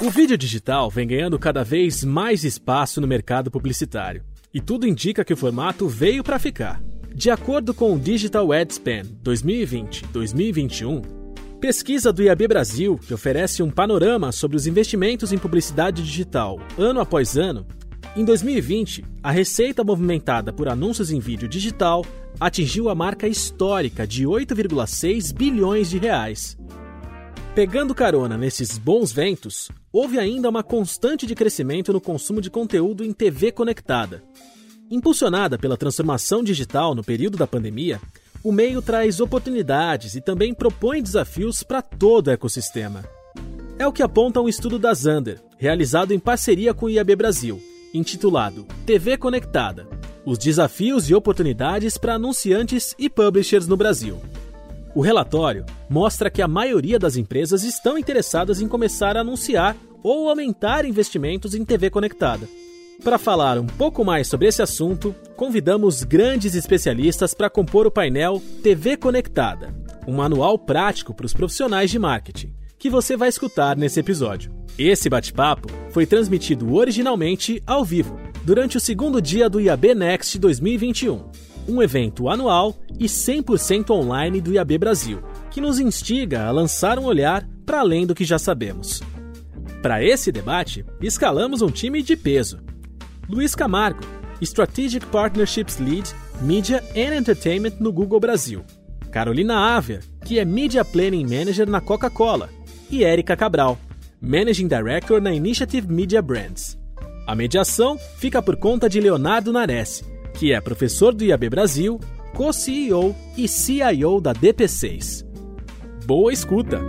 O vídeo digital vem ganhando cada vez mais espaço no mercado publicitário. E tudo indica que o formato veio para ficar. De acordo com o Digital Ad Spend 2020-2021, pesquisa do IAB Brasil, que oferece um panorama sobre os investimentos em publicidade digital ano após ano, em 2020, a receita movimentada por anúncios em vídeo digital atingiu a marca histórica de 8,6 bilhões de reais. Pegando carona nesses bons ventos, houve ainda uma constante de crescimento no consumo de conteúdo em TV conectada. Impulsionada pela transformação digital no período da pandemia, o meio traz oportunidades e também propõe desafios para todo o ecossistema. É o que aponta um estudo da Zander, realizado em parceria com o IAB Brasil, intitulado TV Conectada: Os desafios e oportunidades para anunciantes e publishers no Brasil. O relatório mostra que a maioria das empresas estão interessadas em começar a anunciar ou aumentar investimentos em TV conectada. Para falar um pouco mais sobre esse assunto, convidamos grandes especialistas para compor o painel TV Conectada, um manual prático para os profissionais de marketing, que você vai escutar nesse episódio. Esse bate-papo foi transmitido originalmente ao vivo, durante o segundo dia do IAB Next 2021, um evento anual e 100% online do IAB Brasil, que nos instiga a lançar um olhar para além do que já sabemos. Para esse debate, escalamos um time de peso Luiz Camargo, Strategic Partnerships Lead, Media and Entertainment no Google Brasil. Carolina Aver, que é Media Planning Manager na Coca-Cola. E Érica Cabral, Managing Director na Initiative Media Brands. A mediação fica por conta de Leonardo Nares, que é professor do IAB Brasil, co-CEO e CIO da DP6. Boa escuta!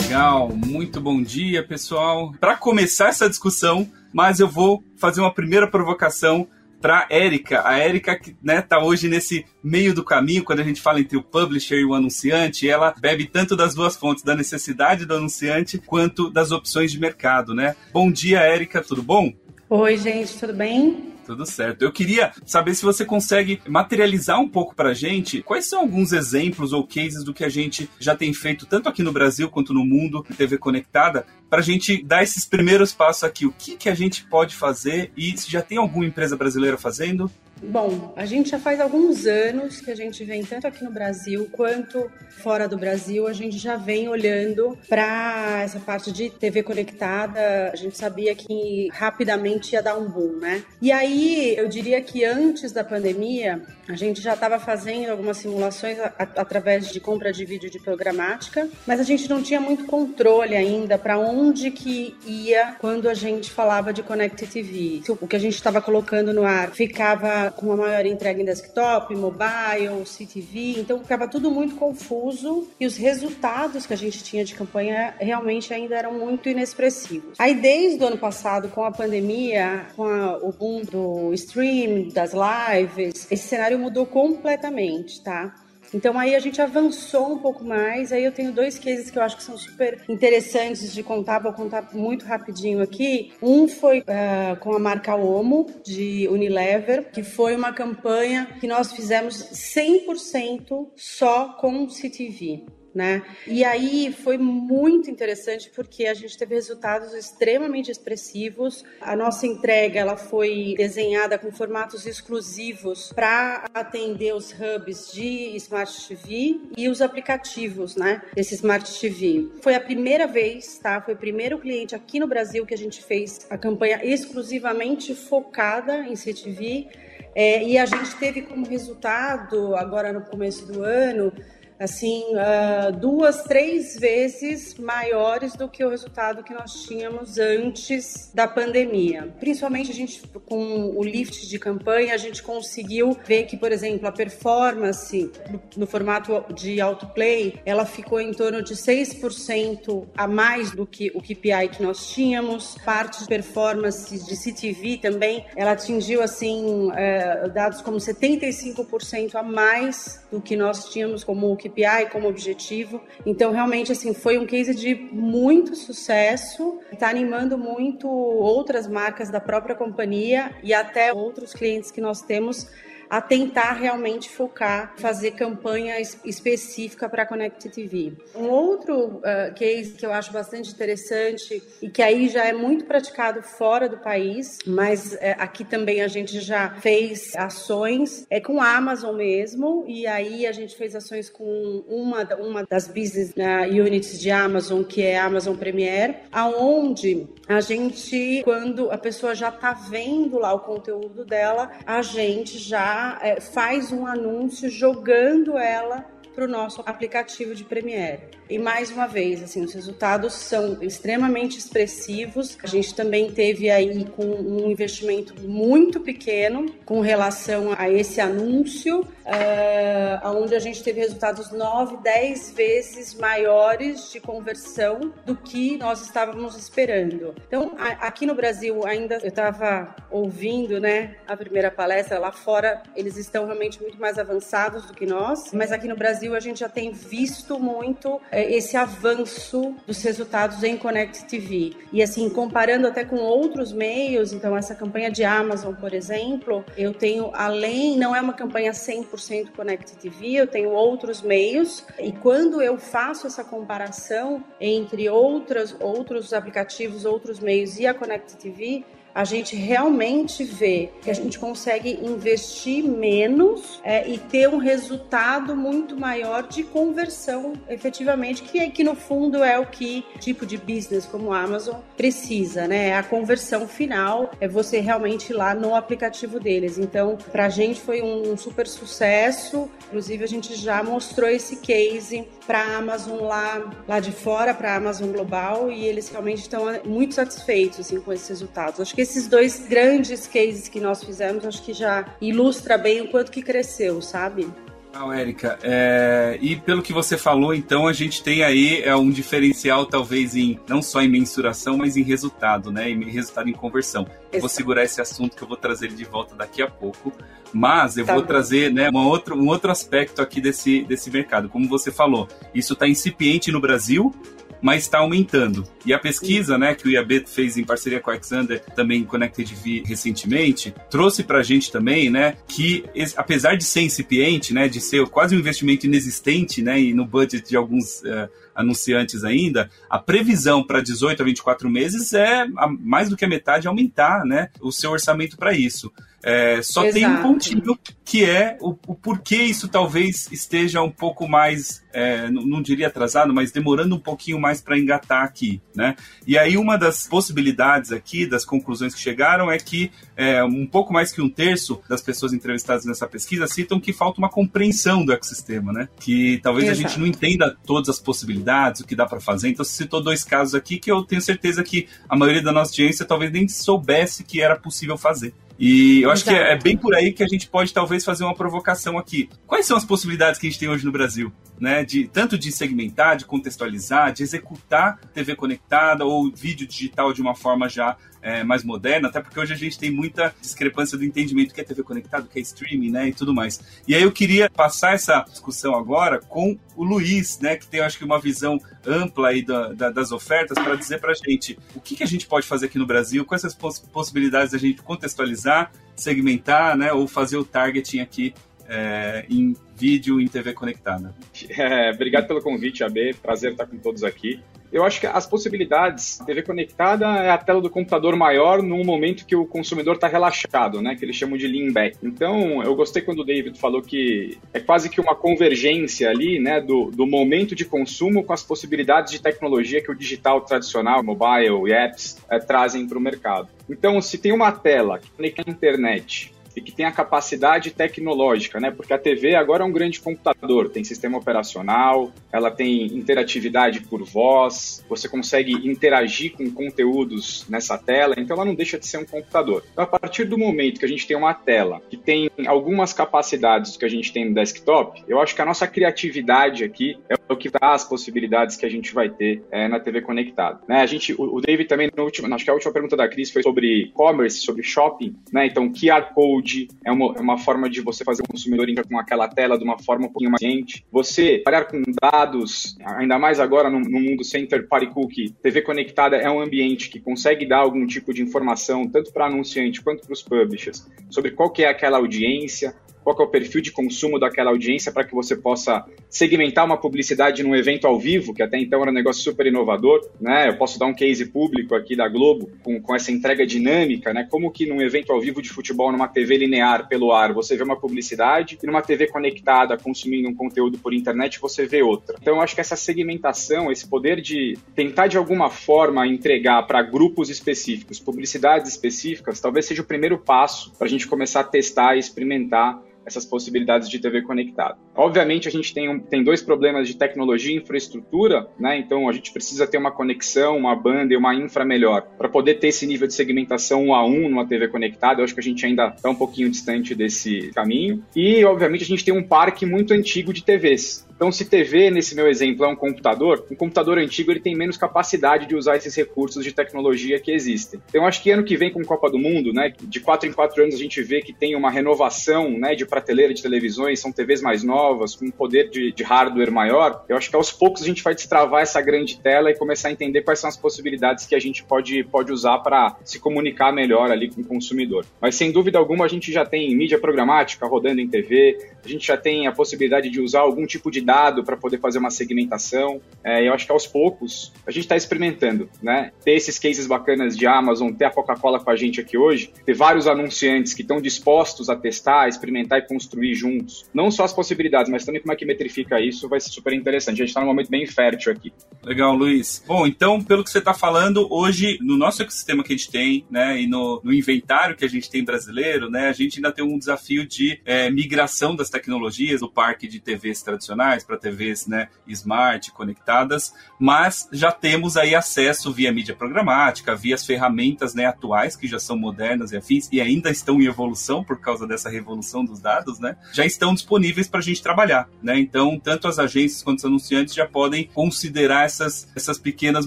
Legal, muito bom dia, pessoal. Para começar essa discussão, mas eu vou fazer uma primeira provocação para Érica. A Érica que né, tá hoje nesse meio do caminho, quando a gente fala entre o publisher e o anunciante, ela bebe tanto das duas fontes, da necessidade do anunciante quanto das opções de mercado, né? Bom dia, Érica, tudo bom? Oi, gente, tudo bem? Tudo certo. Eu queria saber se você consegue materializar um pouco para a gente quais são alguns exemplos ou cases do que a gente já tem feito, tanto aqui no Brasil quanto no mundo, TV Conectada, para a gente dar esses primeiros passos aqui. O que, que a gente pode fazer e se já tem alguma empresa brasileira fazendo? Bom, a gente já faz alguns anos que a gente vem, tanto aqui no Brasil quanto fora do Brasil, a gente já vem olhando para essa parte de TV conectada. A gente sabia que rapidamente ia dar um boom, né? E aí, eu diria que antes da pandemia, a gente já estava fazendo algumas simulações através de compra de vídeo de programática, mas a gente não tinha muito controle ainda para onde que ia quando a gente falava de Connect TV. O que a gente estava colocando no ar ficava com uma maior entrega em desktop, mobile, CTV, então ficava tudo muito confuso e os resultados que a gente tinha de campanha realmente ainda eram muito inexpressivos. Aí desde o ano passado, com a pandemia, com a, o boom do stream, das lives, esse cenário mudou completamente, tá? Então aí a gente avançou um pouco mais. Aí eu tenho dois cases que eu acho que são super interessantes de contar, vou contar muito rapidinho aqui. Um foi uh, com a marca Omo de Unilever, que foi uma campanha que nós fizemos 100% só com CTV né? E aí foi muito interessante porque a gente teve resultados extremamente expressivos. A nossa entrega ela foi desenhada com formatos exclusivos para atender os hubs de Smart TV e os aplicativos, né? Desse Smart TV. Foi a primeira vez, tá? Foi o primeiro cliente aqui no Brasil que a gente fez a campanha exclusivamente focada em CTV. É, e a gente teve como resultado, agora no começo do ano, assim, uh, duas, três vezes maiores do que o resultado que nós tínhamos antes da pandemia. Principalmente a gente, com o lift de campanha, a gente conseguiu ver que, por exemplo, a performance no, formato de autoplay, ela ficou em torno de 6% a mais do que o KPI que nós tínhamos. Parte de performance de CTV também, ela atingiu, assim, uh, dados como 75% a mais do que nós tínhamos como o KPI KPI como objetivo. Então, realmente, assim, foi um case de muito sucesso, está animando muito outras marcas da própria companhia e até outros clientes que nós temos a tentar realmente focar, fazer campanha específica para Connect TV. Um outro uh, case que eu acho bastante interessante e que aí já é muito praticado fora do país, mas uh, aqui também a gente já fez ações é com a Amazon mesmo e aí a gente fez ações com uma, uma das business uh, units de Amazon que é a Amazon Premiere, aonde a gente quando a pessoa já está vendo lá o conteúdo dela, a gente já é, faz um anúncio jogando ela para o nosso aplicativo de Premiere. E mais uma vez, assim, os resultados são extremamente expressivos. A gente também teve aí com um investimento muito pequeno com relação a esse anúncio, uh, onde a gente teve resultados 9, 10 vezes maiores de conversão do que nós estávamos esperando. Então, a, aqui no Brasil ainda eu estava ouvindo, né, a primeira palestra lá fora, eles estão realmente muito mais avançados do que nós, mas aqui no Brasil a gente já tem visto muito esse avanço dos resultados em Connect TV. E assim, comparando até com outros meios, então essa campanha de Amazon, por exemplo, eu tenho além, não é uma campanha 100% Connect TV, eu tenho outros meios e quando eu faço essa comparação entre outras, outros aplicativos, outros meios e a Connect TV, a gente realmente vê que a gente consegue investir menos é, e ter um resultado muito maior de conversão, efetivamente, que, é, que no fundo é o que tipo de business como a Amazon precisa, né? A conversão final é você realmente ir lá no aplicativo deles. Então, para a gente foi um super sucesso. Inclusive, a gente já mostrou esse case para Amazon lá, lá de fora, para a Amazon global, e eles realmente estão muito satisfeitos assim, com esses resultados. Acho que esses dois grandes cases que nós fizemos, acho que já ilustra bem o quanto que cresceu, sabe? Legal, Érica. É, e pelo que você falou, então, a gente tem aí é, um diferencial, talvez, em não só em mensuração, mas em resultado, né? Em resultado em conversão. Eu vou segurar esse assunto que eu vou trazer ele de volta daqui a pouco. Mas eu tá vou bom. trazer né, um, outro, um outro aspecto aqui desse, desse mercado. Como você falou, isso está incipiente no Brasil, mas está aumentando. E a pesquisa, né, que o IAB fez em parceria com a Alexander, também Connected V recentemente, trouxe para a gente também, né, que apesar de ser incipiente, né, de ser quase um investimento inexistente, né, e no budget de alguns uh, anunciantes ainda, a previsão para 18 a 24 meses é mais do que a metade aumentar, né, o seu orçamento para isso. É, só Exato. tem um pontinho que é o, o, porquê isso talvez esteja um pouco mais, é, não, não, diria atrasado, mas demorando um pouquinho mais para engatar aqui, né? E aí uma das possibilidades aqui, das conclusões que chegaram, é que é, um pouco mais que um terço das pessoas entrevistadas nessa pesquisa citam que falta uma compreensão do ecossistema, né? Que talvez Exato. a gente não entenda todas as possibilidades, o que dá para fazer. Então, você citou dois casos aqui que eu tenho certeza que a maioria da nossa audiência talvez nem soubesse que era possível fazer. E eu acho Exato. que é, é bem por aí que a gente pode talvez fazer uma provocação aqui. Quais são as possibilidades que a gente tem hoje no Brasil? Né, de tanto de segmentar, de contextualizar, de executar TV conectada ou vídeo digital de uma forma já é, mais moderna, até porque hoje a gente tem muita discrepância do entendimento que é TV conectado, que é streaming, né, e tudo mais. E aí eu queria passar essa discussão agora com o Luiz, né, que tem, acho que, uma visão ampla aí da, da, das ofertas para dizer para a gente o que, que, a gente pode fazer aqui no Brasil, quais as poss possibilidades da gente contextualizar, segmentar, né, ou fazer o targeting aqui é, em vídeo em TV conectada. É, obrigado pelo convite, AB. Prazer estar com todos aqui. Eu acho que as possibilidades, TV conectada é a tela do computador maior num momento que o consumidor está relaxado, né? Que eles chamam de lean back. Então, eu gostei quando o David falou que é quase que uma convergência ali, né? Do, do momento de consumo com as possibilidades de tecnologia que o digital tradicional, mobile e apps é, trazem para o mercado. Então, se tem uma tela que conecta a internet e que tem a capacidade tecnológica, né? Porque a TV agora é um grande computador, tem sistema operacional, ela tem interatividade por voz, você consegue interagir com conteúdos nessa tela, então ela não deixa de ser um computador. Então, a partir do momento que a gente tem uma tela que tem algumas capacidades que a gente tem no desktop, eu acho que a nossa criatividade aqui é o que dá as possibilidades que a gente vai ter é, na TV conectada. Né? A gente, o, David também, no último, acho que a última pergunta da Cris foi sobre e-commerce, sobre shopping, né? Então, QR Code é uma, é uma forma de você fazer o consumidor entrar com aquela tela de uma forma um pouquinho mais eficiente. Você trabalhar com dados, ainda mais agora no, no mundo sem party cookie, TV conectada é um ambiente que consegue dar algum tipo de informação, tanto para anunciante quanto para os publishers, sobre qual que é aquela audiência, qual é o perfil de consumo daquela audiência para que você possa segmentar uma publicidade num evento ao vivo, que até então era um negócio super inovador, né? Eu posso dar um case público aqui da Globo com, com essa entrega dinâmica, né? Como que num evento ao vivo de futebol, numa TV linear pelo ar, você vê uma publicidade e numa TV conectada consumindo um conteúdo por internet, você vê outra. Então eu acho que essa segmentação, esse poder de tentar de alguma forma entregar para grupos específicos, publicidades específicas, talvez seja o primeiro passo para a gente começar a testar e experimentar essas possibilidades de TV conectada. Obviamente, a gente tem, um, tem dois problemas de tecnologia e infraestrutura, né? Então, a gente precisa ter uma conexão, uma banda e uma infra melhor para poder ter esse nível de segmentação um a um numa TV conectada. Eu acho que a gente ainda está um pouquinho distante desse caminho. E, obviamente, a gente tem um parque muito antigo de TVs. Então, se TV, nesse meu exemplo, é um computador, um computador antigo ele tem menos capacidade de usar esses recursos de tecnologia que existem. Então, acho que ano que vem com Copa do Mundo, né, de quatro em quatro anos a gente vê que tem uma renovação, né, de prateleira de televisões, são TVs mais novas, com um poder de, de hardware maior. Eu acho que aos poucos a gente vai destravar essa grande tela e começar a entender quais são as possibilidades que a gente pode, pode usar para se comunicar melhor ali com o consumidor. Mas sem dúvida alguma a gente já tem mídia programática rodando em TV, a gente já tem a possibilidade de usar algum tipo de dado para poder fazer uma segmentação. É, eu acho que aos poucos a gente está experimentando, né? Ter esses cases bacanas de Amazon, ter a Coca-Cola com a gente aqui hoje, ter vários anunciantes que estão dispostos a testar, experimentar e construir juntos. Não só as possibilidades, mas também como é que metrifica isso, vai ser super interessante. A gente está num momento bem fértil aqui. Legal, Luiz. Bom, então, pelo que você está falando, hoje, no nosso ecossistema que a gente tem, né, e no, no, inventário que a gente tem brasileiro, né, a gente ainda tem um desafio de é, migração das tecnologias do parque de TVs tradicionais para TVs né, smart, conectadas, mas já temos aí acesso via mídia programática, via as ferramentas né, atuais, que já são modernas e afins, e ainda estão em evolução por causa dessa revolução dos dados, né, já estão disponíveis para a gente trabalhar. Né? Então, tanto as agências quanto os anunciantes já podem considerar essas, essas pequenas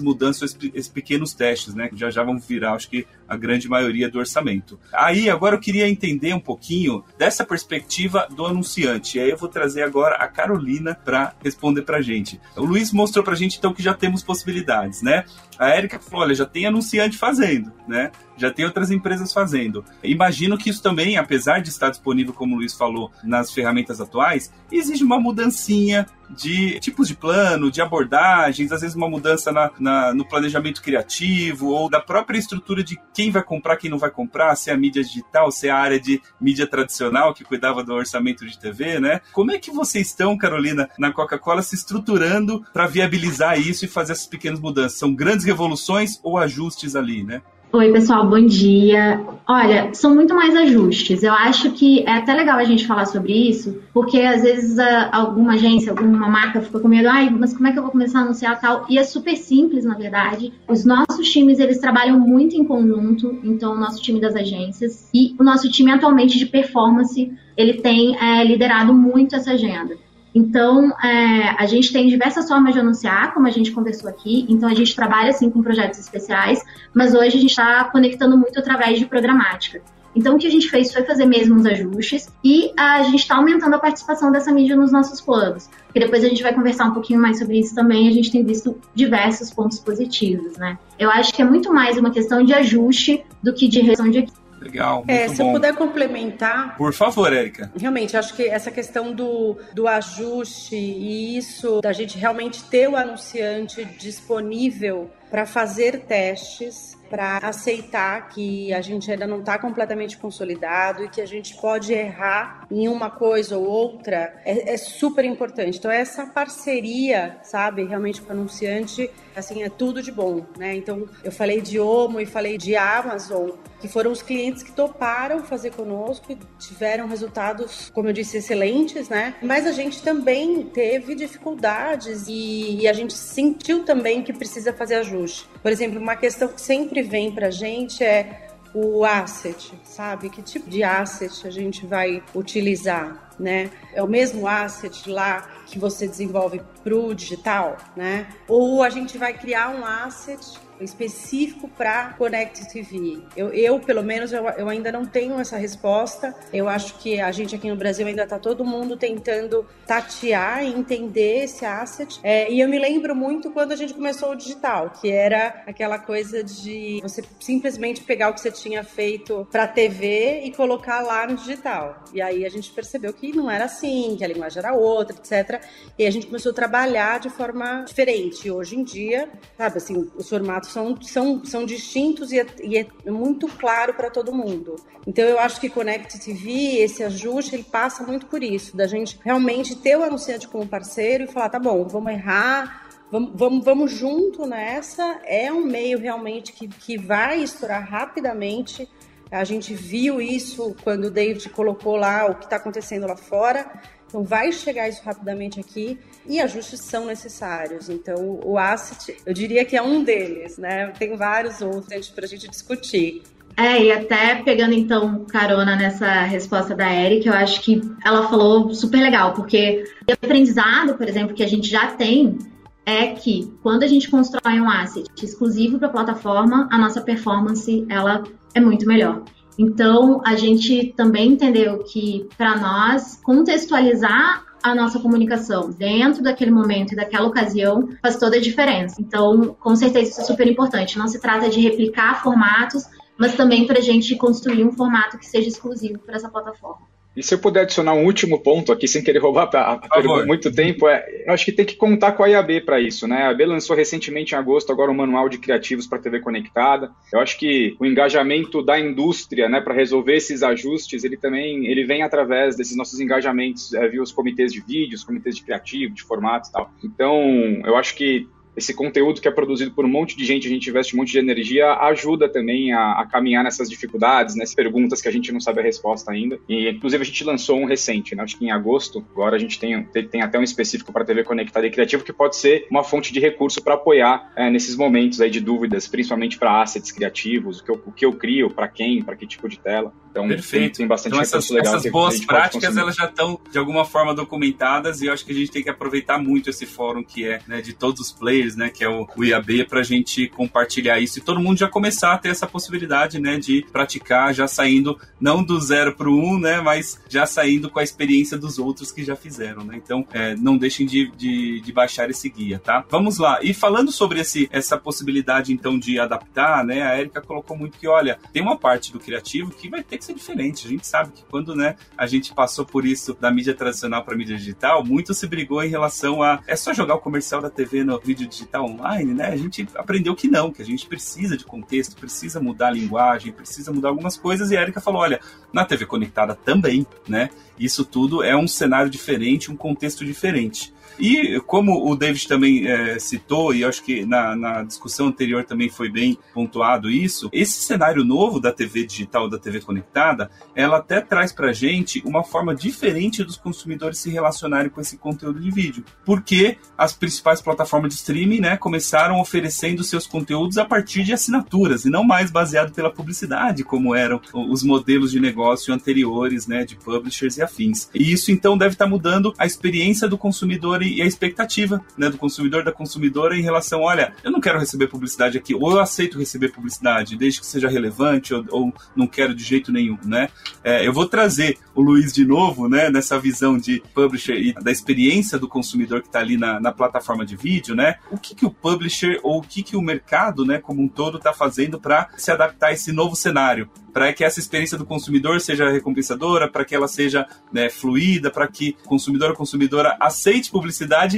mudanças, esses pequenos testes, né, que já já vão virar, acho que, a grande maioria do orçamento. Aí, agora eu queria entender um pouquinho dessa perspectiva do anunciante. E aí eu vou trazer agora a Carolina para responder para gente. O Luiz mostrou para gente então que já temos possibilidades, né? A Érica falou, olha, já tem anunciante fazendo, né? Já tem outras empresas fazendo. Imagino que isso também, apesar de estar disponível, como o Luiz falou, nas ferramentas atuais, exige uma mudancinha de tipos de plano, de abordagens, às vezes uma mudança na, na, no planejamento criativo ou da própria estrutura de quem vai comprar, quem não vai comprar, se é a mídia digital, se é a área de mídia tradicional que cuidava do orçamento de TV, né? Como é que vocês estão, Carolina, na Coca-Cola se estruturando para viabilizar isso e fazer essas pequenas mudanças? São grandes revoluções ou ajustes ali, né? Oi, pessoal, bom dia. Olha, são muito mais ajustes. Eu acho que é até legal a gente falar sobre isso, porque às vezes alguma agência, alguma marca fica com medo, ai, mas como é que eu vou começar a anunciar tal? E é super simples, na verdade. Os nossos times, eles trabalham muito em conjunto, então o nosso time das agências e o nosso time atualmente de performance, ele tem é, liderado muito essa agenda. Então, é, a gente tem diversas formas de anunciar, como a gente conversou aqui. Então, a gente trabalha, assim, com projetos especiais, mas hoje a gente está conectando muito através de programática. Então, o que a gente fez foi fazer mesmo os ajustes e a gente está aumentando a participação dessa mídia nos nossos planos. Porque depois a gente vai conversar um pouquinho mais sobre isso também. A gente tem visto diversos pontos positivos, né? Eu acho que é muito mais uma questão de ajuste do que de redução de. Legal. É, se bom. eu puder complementar. Por favor, Érica. Realmente, acho que essa questão do, do ajuste e isso, da gente realmente ter o anunciante disponível para fazer testes, para aceitar que a gente ainda não está completamente consolidado e que a gente pode errar em uma coisa ou outra, é, é super importante. Então, essa parceria, sabe, realmente com o anunciante, assim, é tudo de bom, né? Então, eu falei de Omo e falei de Amazon, que foram os clientes que toparam fazer conosco e tiveram resultados, como eu disse, excelentes, né? Mas a gente também teve dificuldades e, e a gente sentiu também que precisa fazer ajuste. Por exemplo, uma questão que sempre vem pra gente é o asset, sabe? Que tipo de asset a gente vai utilizar, né? É o mesmo asset lá que você desenvolve para o digital, né? Ou a gente vai criar um asset específico para Connect TV? Eu, eu pelo menos, eu, eu, ainda não tenho essa resposta. Eu acho que a gente aqui no Brasil ainda está todo mundo tentando tatear e entender esse asset. É, e eu me lembro muito quando a gente começou o digital, que era aquela coisa de você simplesmente pegar o que você tinha feito para TV e colocar lá no digital. E aí a gente percebeu que não era assim, que a linguagem era outra, etc. E a gente começou a trabalhar de forma diferente. Hoje em dia, sabe, assim, os formatos são, são, são distintos e é, e é muito claro para todo mundo. Então eu acho que Connect TV, esse ajuste, ele passa muito por isso, da gente realmente ter o anunciante como parceiro e falar, tá bom, vamos errar, vamos, vamos, vamos junto nessa. É um meio realmente que, que vai estourar rapidamente. A gente viu isso quando o David colocou lá o que está acontecendo lá fora. Então, vai chegar isso rapidamente aqui e ajustes são necessários. Então, o asset, eu diria que é um deles, né? Tem vários outros para a gente discutir. É, e até pegando então carona nessa resposta da Eric, eu acho que ela falou super legal, porque o aprendizado, por exemplo, que a gente já tem é que quando a gente constrói um asset exclusivo para a plataforma, a nossa performance ela é muito melhor. Então, a gente também entendeu que, para nós, contextualizar a nossa comunicação dentro daquele momento e daquela ocasião faz toda a diferença. Então, com certeza, isso é super importante. Não se trata de replicar formatos, mas também para a gente construir um formato que seja exclusivo para essa plataforma. E se eu puder adicionar um último ponto aqui, sem querer roubar a, a pergunta muito tempo, é, eu acho que tem que contar com a IAB para isso, né? A IAB lançou recentemente em agosto agora um manual de criativos para TV conectada. Eu acho que o engajamento da indústria, né, para resolver esses ajustes, ele também ele vem através desses nossos engajamentos é, via os comitês de vídeos, comitês de criativo, de formatos e tal. Então, eu acho que esse conteúdo que é produzido por um monte de gente, a gente investe um monte de energia, ajuda também a, a, caminhar nessas dificuldades, nessas perguntas que a gente não sabe a resposta ainda. E, inclusive, a gente lançou um recente, né? acho que em agosto, agora a gente tem, tem até um específico para TV Conectada e Criativo, que pode ser uma fonte de recurso para apoiar é, nesses momentos aí de dúvidas, principalmente para assets criativos, o que eu, o que eu crio, para quem, para que tipo de tela. Então, Perfeito. Tem, tem bastante então, essas, legal. Essas boas práticas, elas já estão, de alguma forma, documentadas e eu acho que a gente tem que aproveitar muito esse fórum que é né, de todos os players né, que é o, o IAB, para a gente compartilhar isso e todo mundo já começar a ter essa possibilidade, né, de praticar já saindo não do zero para o um, né, mas já saindo com a experiência dos outros que já fizeram, né. Então, é, não deixem de, de, de, baixar esse guia, tá? Vamos lá. E falando sobre esse, essa possibilidade, então, de adaptar, né, a Erika colocou muito que, olha, tem uma parte do criativo que vai ter que ser diferente. A gente sabe que quando, né, a gente passou por isso da mídia tradicional para mídia digital, muito se brigou em relação a é só jogar o comercial da TV no vídeo digital online, né, a gente aprendeu que não, que a gente precisa de contexto, precisa mudar a linguagem, precisa mudar algumas coisas, e a Erika falou, olha, na TV conectada também, né, isso tudo é um cenário diferente, um contexto diferente. E como o David também é, citou, e acho que na, na, discussão anterior também foi bem pontuado isso, esse cenário novo da TV digital, da TV conectada, ela até traz para gente uma forma diferente dos consumidores se relacionarem com esse conteúdo de vídeo. Porque as principais plataformas de streaming né, começaram oferecendo seus conteúdos a partir de assinaturas, e não mais baseado pela publicidade, como eram os modelos de negócio anteriores né, de publishers e afins. E isso então deve estar tá mudando a experiência do consumidor e a expectativa né, do consumidor, da consumidora em relação, olha, eu não quero receber publicidade aqui, ou eu aceito receber publicidade, desde que seja relevante, ou, ou não quero de jeito nenhum, né? É, eu vou trazer o Luiz de novo, né, nessa visão de publisher e da experiência do consumidor que está ali na, na, plataforma de vídeo, né? O que, que o publisher ou o que, que o mercado, né, como um todo, está fazendo para se adaptar a esse novo cenário? para que essa experiência do consumidor seja recompensadora, para que ela seja né, fluida, para que o consumidor ou consumidora aceite publicidade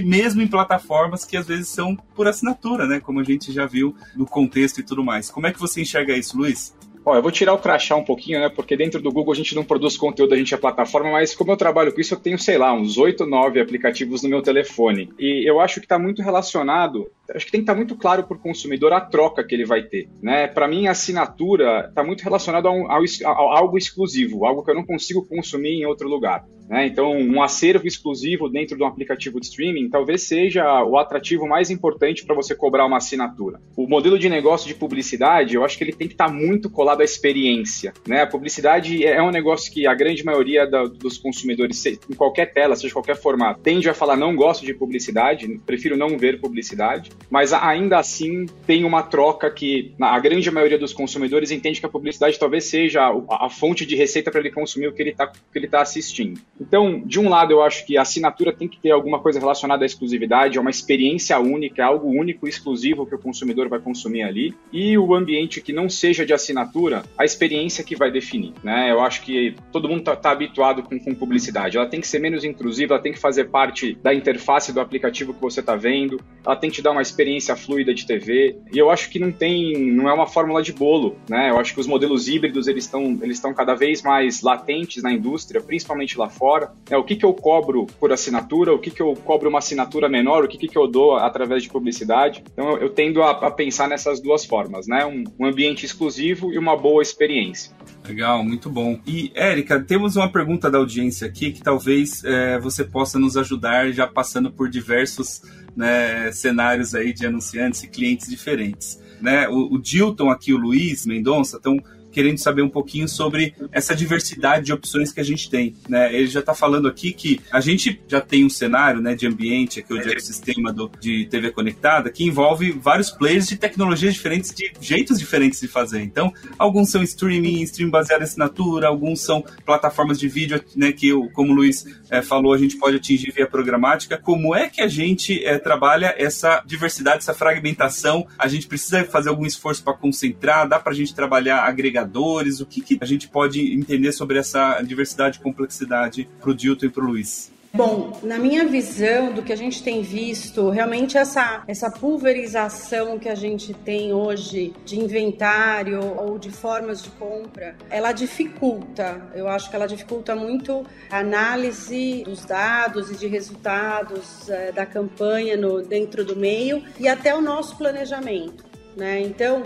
mesmo em plataformas que às vezes são por assinatura, né? Como a gente já viu no contexto e tudo mais. Como é que você enxerga isso, Luiz? Ó, eu vou tirar o crachá um pouquinho, né? Porque dentro do Google a gente não produz conteúdo, a gente é plataforma, mas como eu trabalho com isso, eu tenho, sei lá, uns 8, 9 aplicativos no meu telefone. E eu acho que está muito relacionado acho que tem que estar tá muito claro para o consumidor a troca que ele vai ter. Né? Para mim, a assinatura está muito relacionada um, a, a, algo exclusivo, algo que eu não consigo consumir em outro lugar. Né? Então, um acervo exclusivo dentro de um aplicativo de streaming talvez seja o atrativo mais importante para você cobrar uma assinatura. O modelo de negócio de publicidade, eu acho que ele tem que estar tá muito colado à experiência. Né? A publicidade é um negócio que a grande maioria da, dos consumidores, em qualquer tela, seja qualquer formato, tende a falar: não gosto de publicidade, prefiro não ver publicidade. mas ainda assim tem uma troca que a grande maioria dos consumidores entende que a publicidade talvez seja a, a fonte de receita para ele consumir o que ele está tá assistindo. Então, de um lado, eu acho que a assinatura tem que ter alguma coisa relacionada à exclusividade, é uma experiência única, é algo único e exclusivo que o consumidor vai consumir ali. E o ambiente que não seja de assinatura, a experiência que vai definir. Né? Eu acho que todo mundo está tá habituado com, com publicidade. Ela tem que ser menos intrusiva, ela tem que fazer parte da interface do aplicativo que você está vendo, ela tem que te dar uma experiência fluida de TV. E eu acho que não tem, não é uma fórmula de bolo, né? Eu acho que os modelos híbridos eles estão eles cada vez mais latentes na indústria, principalmente lá fora. É o que que eu cobro por assinatura, o que que eu cobro uma assinatura menor, o que que eu dou através de publicidade. Então eu, eu tendo a, a, pensar nessas duas formas, né? Um, um ambiente exclusivo e uma boa experiência. Legal, muito bom. E, Érica, temos uma pergunta da audiência aqui que talvez é, você possa nos ajudar já passando por diversos né, cenários aí de anunciantes e clientes diferentes. Né? O, o Dilton aqui, o Luiz Mendonça, estão querendo saber um pouquinho sobre essa diversidade de opções que a gente tem. Né? Ele já está falando aqui que a gente já tem um cenário né, de ambiente, aqui o de ecossistema do, de TV conectada, que envolve vários players de tecnologias diferentes, de jeitos diferentes de fazer. Então, alguns são streaming, stream baseado em assinatura, alguns são plataformas de vídeo, né, que, como o Luiz é, falou, a gente pode atingir via programática. Como é que a gente é, trabalha essa diversidade, essa fragmentação? A gente precisa fazer algum esforço para concentrar? Dá para a gente trabalhar agregar criadores? O que, que a gente pode entender sobre essa diversidade e complexidade para o Dilton e para o Luiz? Bom, na minha visão do que a gente tem visto, realmente essa, essa pulverização que a gente tem hoje de inventário ou de formas de compra, ela dificulta, eu acho que ela dificulta muito a análise dos dados e de resultados é, da campanha no, dentro do meio e até o nosso planejamento. Né? Então,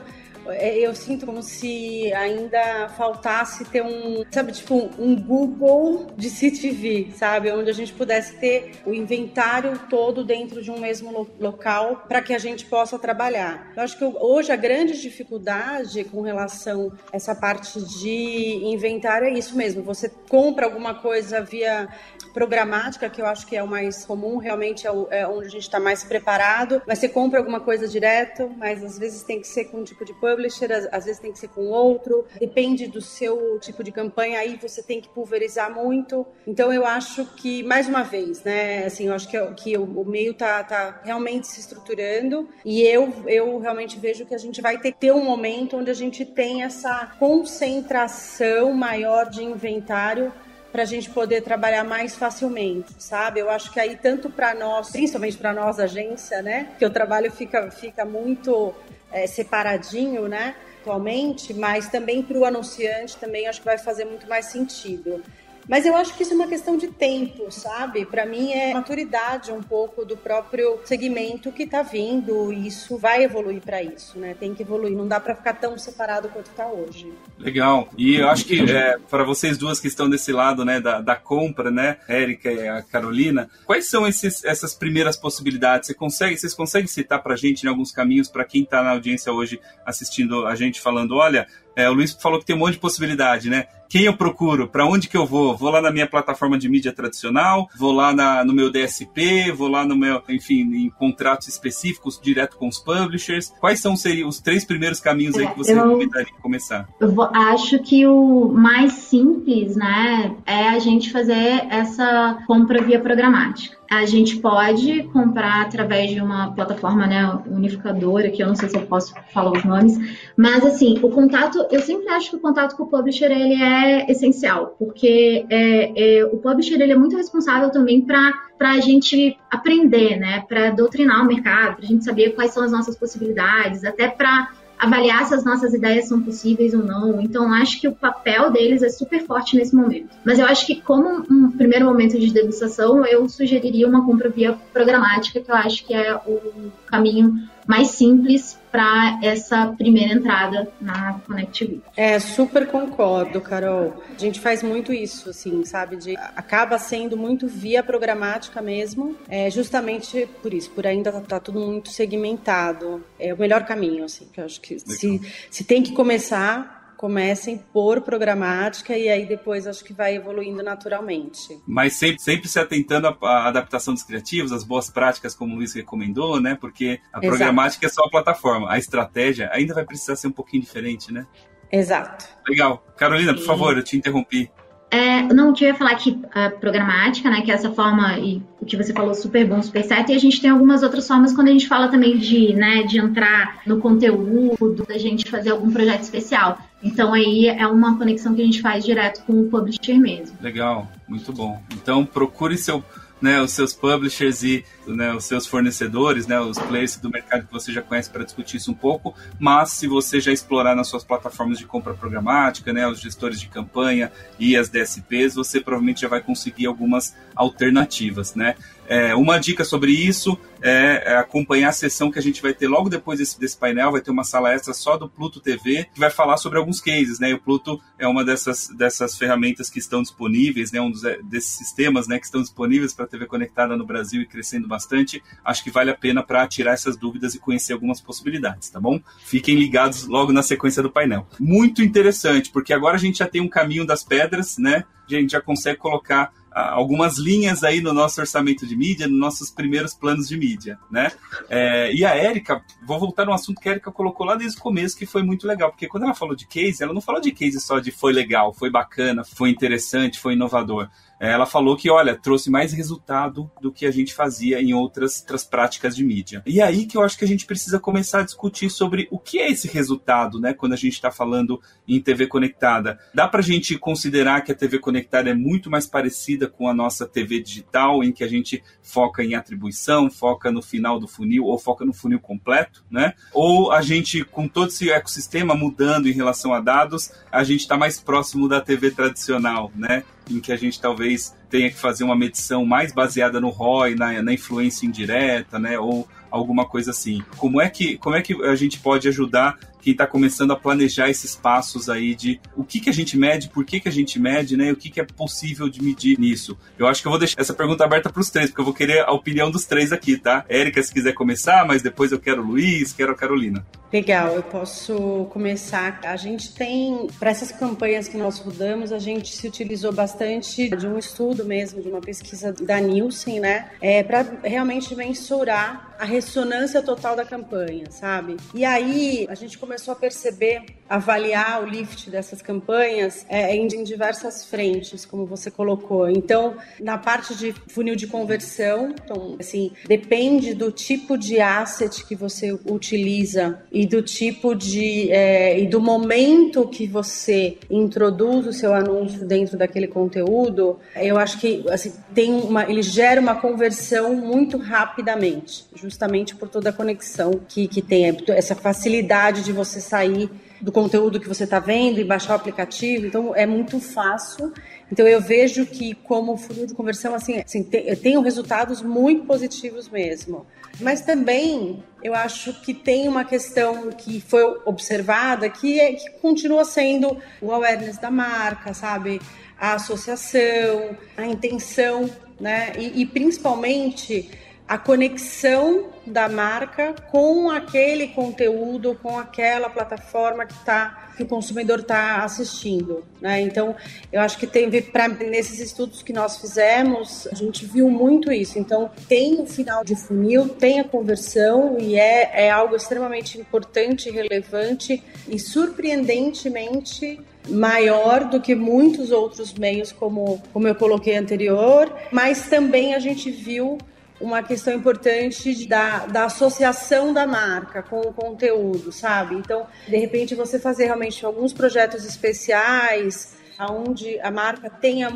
eu sinto como se ainda faltasse ter um, sabe, tipo um Google de CTV, sabe, onde a gente pudesse ter o inventário todo dentro de um mesmo local para que a gente possa trabalhar. Eu acho que hoje a grande dificuldade com relação a essa parte de inventário é isso mesmo. Você compra alguma coisa via programática, que eu acho que é o mais comum, realmente é, o, é onde a gente está mais preparado. Mas você compra alguma coisa direto, mas às vezes tem que ser com um tipo de publisher, às, vezes tem que ser com outro. Depende do seu tipo de campanha, aí você tem que pulverizar muito. Então eu acho que, mais uma vez, né, assim, eu acho que, que o, o meio tá, tá realmente se estruturando e eu, eu realmente vejo que a gente vai ter que ter um momento onde a gente tem essa concentração maior de inventário para a gente poder trabalhar mais facilmente, sabe? Eu acho que aí tanto para nós, principalmente para nós agência, né, que o trabalho fica fica muito é, separadinho, né? Atualmente, mas também para o anunciante também acho que vai fazer muito mais sentido. Mas eu acho que isso é uma questão de tempo, sabe? Para mim é maturidade um pouco do próprio segmento que está vindo e isso vai evoluir para isso, né? Tem que evoluir, não dá para ficar tão separado quanto está hoje. Legal. E eu acho que é, para vocês duas que estão desse lado, né, da, da compra, né, Érica e a Carolina, quais são esses, essas primeiras possibilidades? Você consegue, vocês conseguem citar para a gente em alguns caminhos para quem está na audiência hoje assistindo a gente falando, olha, é, o Luiz falou que tem um monte de possibilidade, né? Quem eu procuro? Para onde que eu vou? Vou lá na minha plataforma de mídia tradicional? Vou lá na, no meu DSP? Vou lá no meu, enfim, em contratos específicos direto com os publishers? Quais são seriam os três primeiros caminhos aí que você eu, recomendaria começar? Eu vou, acho que o mais simples, né, é a gente fazer essa compra via programática a gente pode comprar através de uma plataforma né, unificadora, que eu não sei se eu posso falar os nomes, mas assim, o contato, eu sempre acho que o contato com o publisher ele é essencial, porque é, é, o publisher ele é muito responsável também para a gente aprender, né, para doutrinar o mercado, para a gente saber quais são as nossas possibilidades, até para avaliar se as nossas ideias são possíveis ou não. Então, acho que o papel deles é super forte nesse momento. Mas eu acho que, como um primeiro momento de degustação, eu sugeriria uma compra via programática, que eu acho que é o caminho mais simples para essa primeira entrada na Connect É, super concordo, Carol. A gente faz muito isso, assim, sabe? De, acaba sendo muito via programática mesmo, é, justamente por isso, por ainda tá, tá, tudo muito segmentado. É o melhor caminho, assim, que eu acho que se, se tem que começar, comecem por programática e aí depois acho que vai evoluindo naturalmente. Mas sempre, sempre se atentando à adaptação dos criativos, às boas práticas, como o Luiz recomendou, né? Porque a Exato. programática é só a plataforma, a estratégia ainda vai precisar ser um pouquinho diferente, né? Exato. Legal. Carolina, por favor, eu te interrompi. É, não, eu ia falar que a programática, né, que é essa forma, e o que você falou, super bom, super certo, e a gente tem algumas outras formas quando a gente fala também de, né, de entrar no conteúdo, da gente fazer algum projeto especial. Então aí é uma conexão que a gente faz direto com o publisher mesmo. Legal, muito bom. Então procure seu né, os seus publishers e né, os seus fornecedores, né, os players do mercado que você já conhece para discutir isso um pouco, mas se você já explorar nas suas plataformas de compra programática, né, os gestores de campanha e as DSPs, você provavelmente já vai conseguir algumas alternativas, né? É, uma dica sobre isso é, é, acompanhar a sessão que a gente vai ter logo depois desse, desse, painel, vai ter uma sala extra só do Pluto TV, que vai falar sobre alguns cases, né? E o Pluto é uma dessas, dessas ferramentas que estão disponíveis, né? Um dos, é, desses sistemas, né? Que estão disponíveis para TV conectada no Brasil e crescendo bastante. Acho que vale a pena para tirar essas dúvidas e conhecer algumas possibilidades, tá bom? Fiquem ligados logo na sequência do painel. Muito interessante, porque agora a gente já tem um caminho das pedras, né? A gente já consegue colocar algumas linhas aí no nosso orçamento de mídia, nos nossos primeiros planos de mídia, né? É, e a Érica, vou voltar no assunto que a Érica colocou lá desde o começo, que foi muito legal, porque quando ela falou de case, ela não falou de case só de foi legal, foi bacana, foi interessante, foi inovador ela falou que, olha, trouxe mais resultado do que a gente fazia em outras, outras práticas de mídia. E aí que eu acho que a gente precisa começar a discutir sobre o que é esse resultado, né? Quando a gente está falando em TV conectada. Dá para a gente considerar que a TV conectada é muito mais parecida com a nossa TV digital, em que a gente foca em atribuição, foca no final do funil ou foca no funil completo, né? Ou a gente, com todo esse ecossistema mudando em relação a dados, a gente está mais próximo da TV tradicional, né? Em que a gente talvez tenha que fazer uma medição mais baseada no ROI, na, na influência indireta, né? Ou alguma coisa assim. Como é que, como é que a gente pode ajudar quem está começando a planejar esses passos aí de o que, que a gente mede, por que, que a gente mede, né? O que, que é possível de medir nisso. Eu acho que eu vou deixar essa pergunta aberta para os três, porque eu vou querer a opinião dos três aqui, tá? Érica, se quiser começar, mas depois eu quero o Luiz, quero a Carolina. Legal, eu posso começar. A gente tem, para essas campanhas que nós rodamos, a gente se utilizou bastante de um estudo mesmo, de uma pesquisa da Nielsen, né? É, para realmente mensurar a ressonância total da campanha, sabe? E aí a gente começou a perceber, avaliar o lift dessas campanhas é, em, em diversas frentes, como você colocou. Então, na parte de funil de conversão, então, assim, depende do tipo de asset que você utiliza e do tipo de é, e do momento que você introduz o seu anúncio dentro daquele conteúdo, eu acho que assim, tem uma, ele gera uma conversão muito rapidamente, justamente por toda a conexão que, que tem, essa facilidade de você sair do conteúdo que você está vendo e baixar o aplicativo, então é muito fácil. Então eu vejo que como funil de conversão assim, assim tem, tenho resultados muito positivos mesmo. Mas também eu acho que tem uma questão que foi observada que, é, que continua sendo o awareness da marca, sabe? A associação, a intenção, né? e, e principalmente a conexão da marca com aquele conteúdo, com aquela plataforma que tá que o consumidor está assistindo, né? Então, eu acho que tem para nesses estudos que nós fizemos, a gente viu muito isso. Então, tem o final de funil, tem a conversão e é, é algo extremamente importante, relevante e surpreendentemente maior do que muitos outros meios, como, como eu coloquei anterior, mas também a gente viu uma questão importante da, da associação da marca com o conteúdo, sabe? Então, de repente, você fazer realmente alguns projetos especiais onde a marca tenha,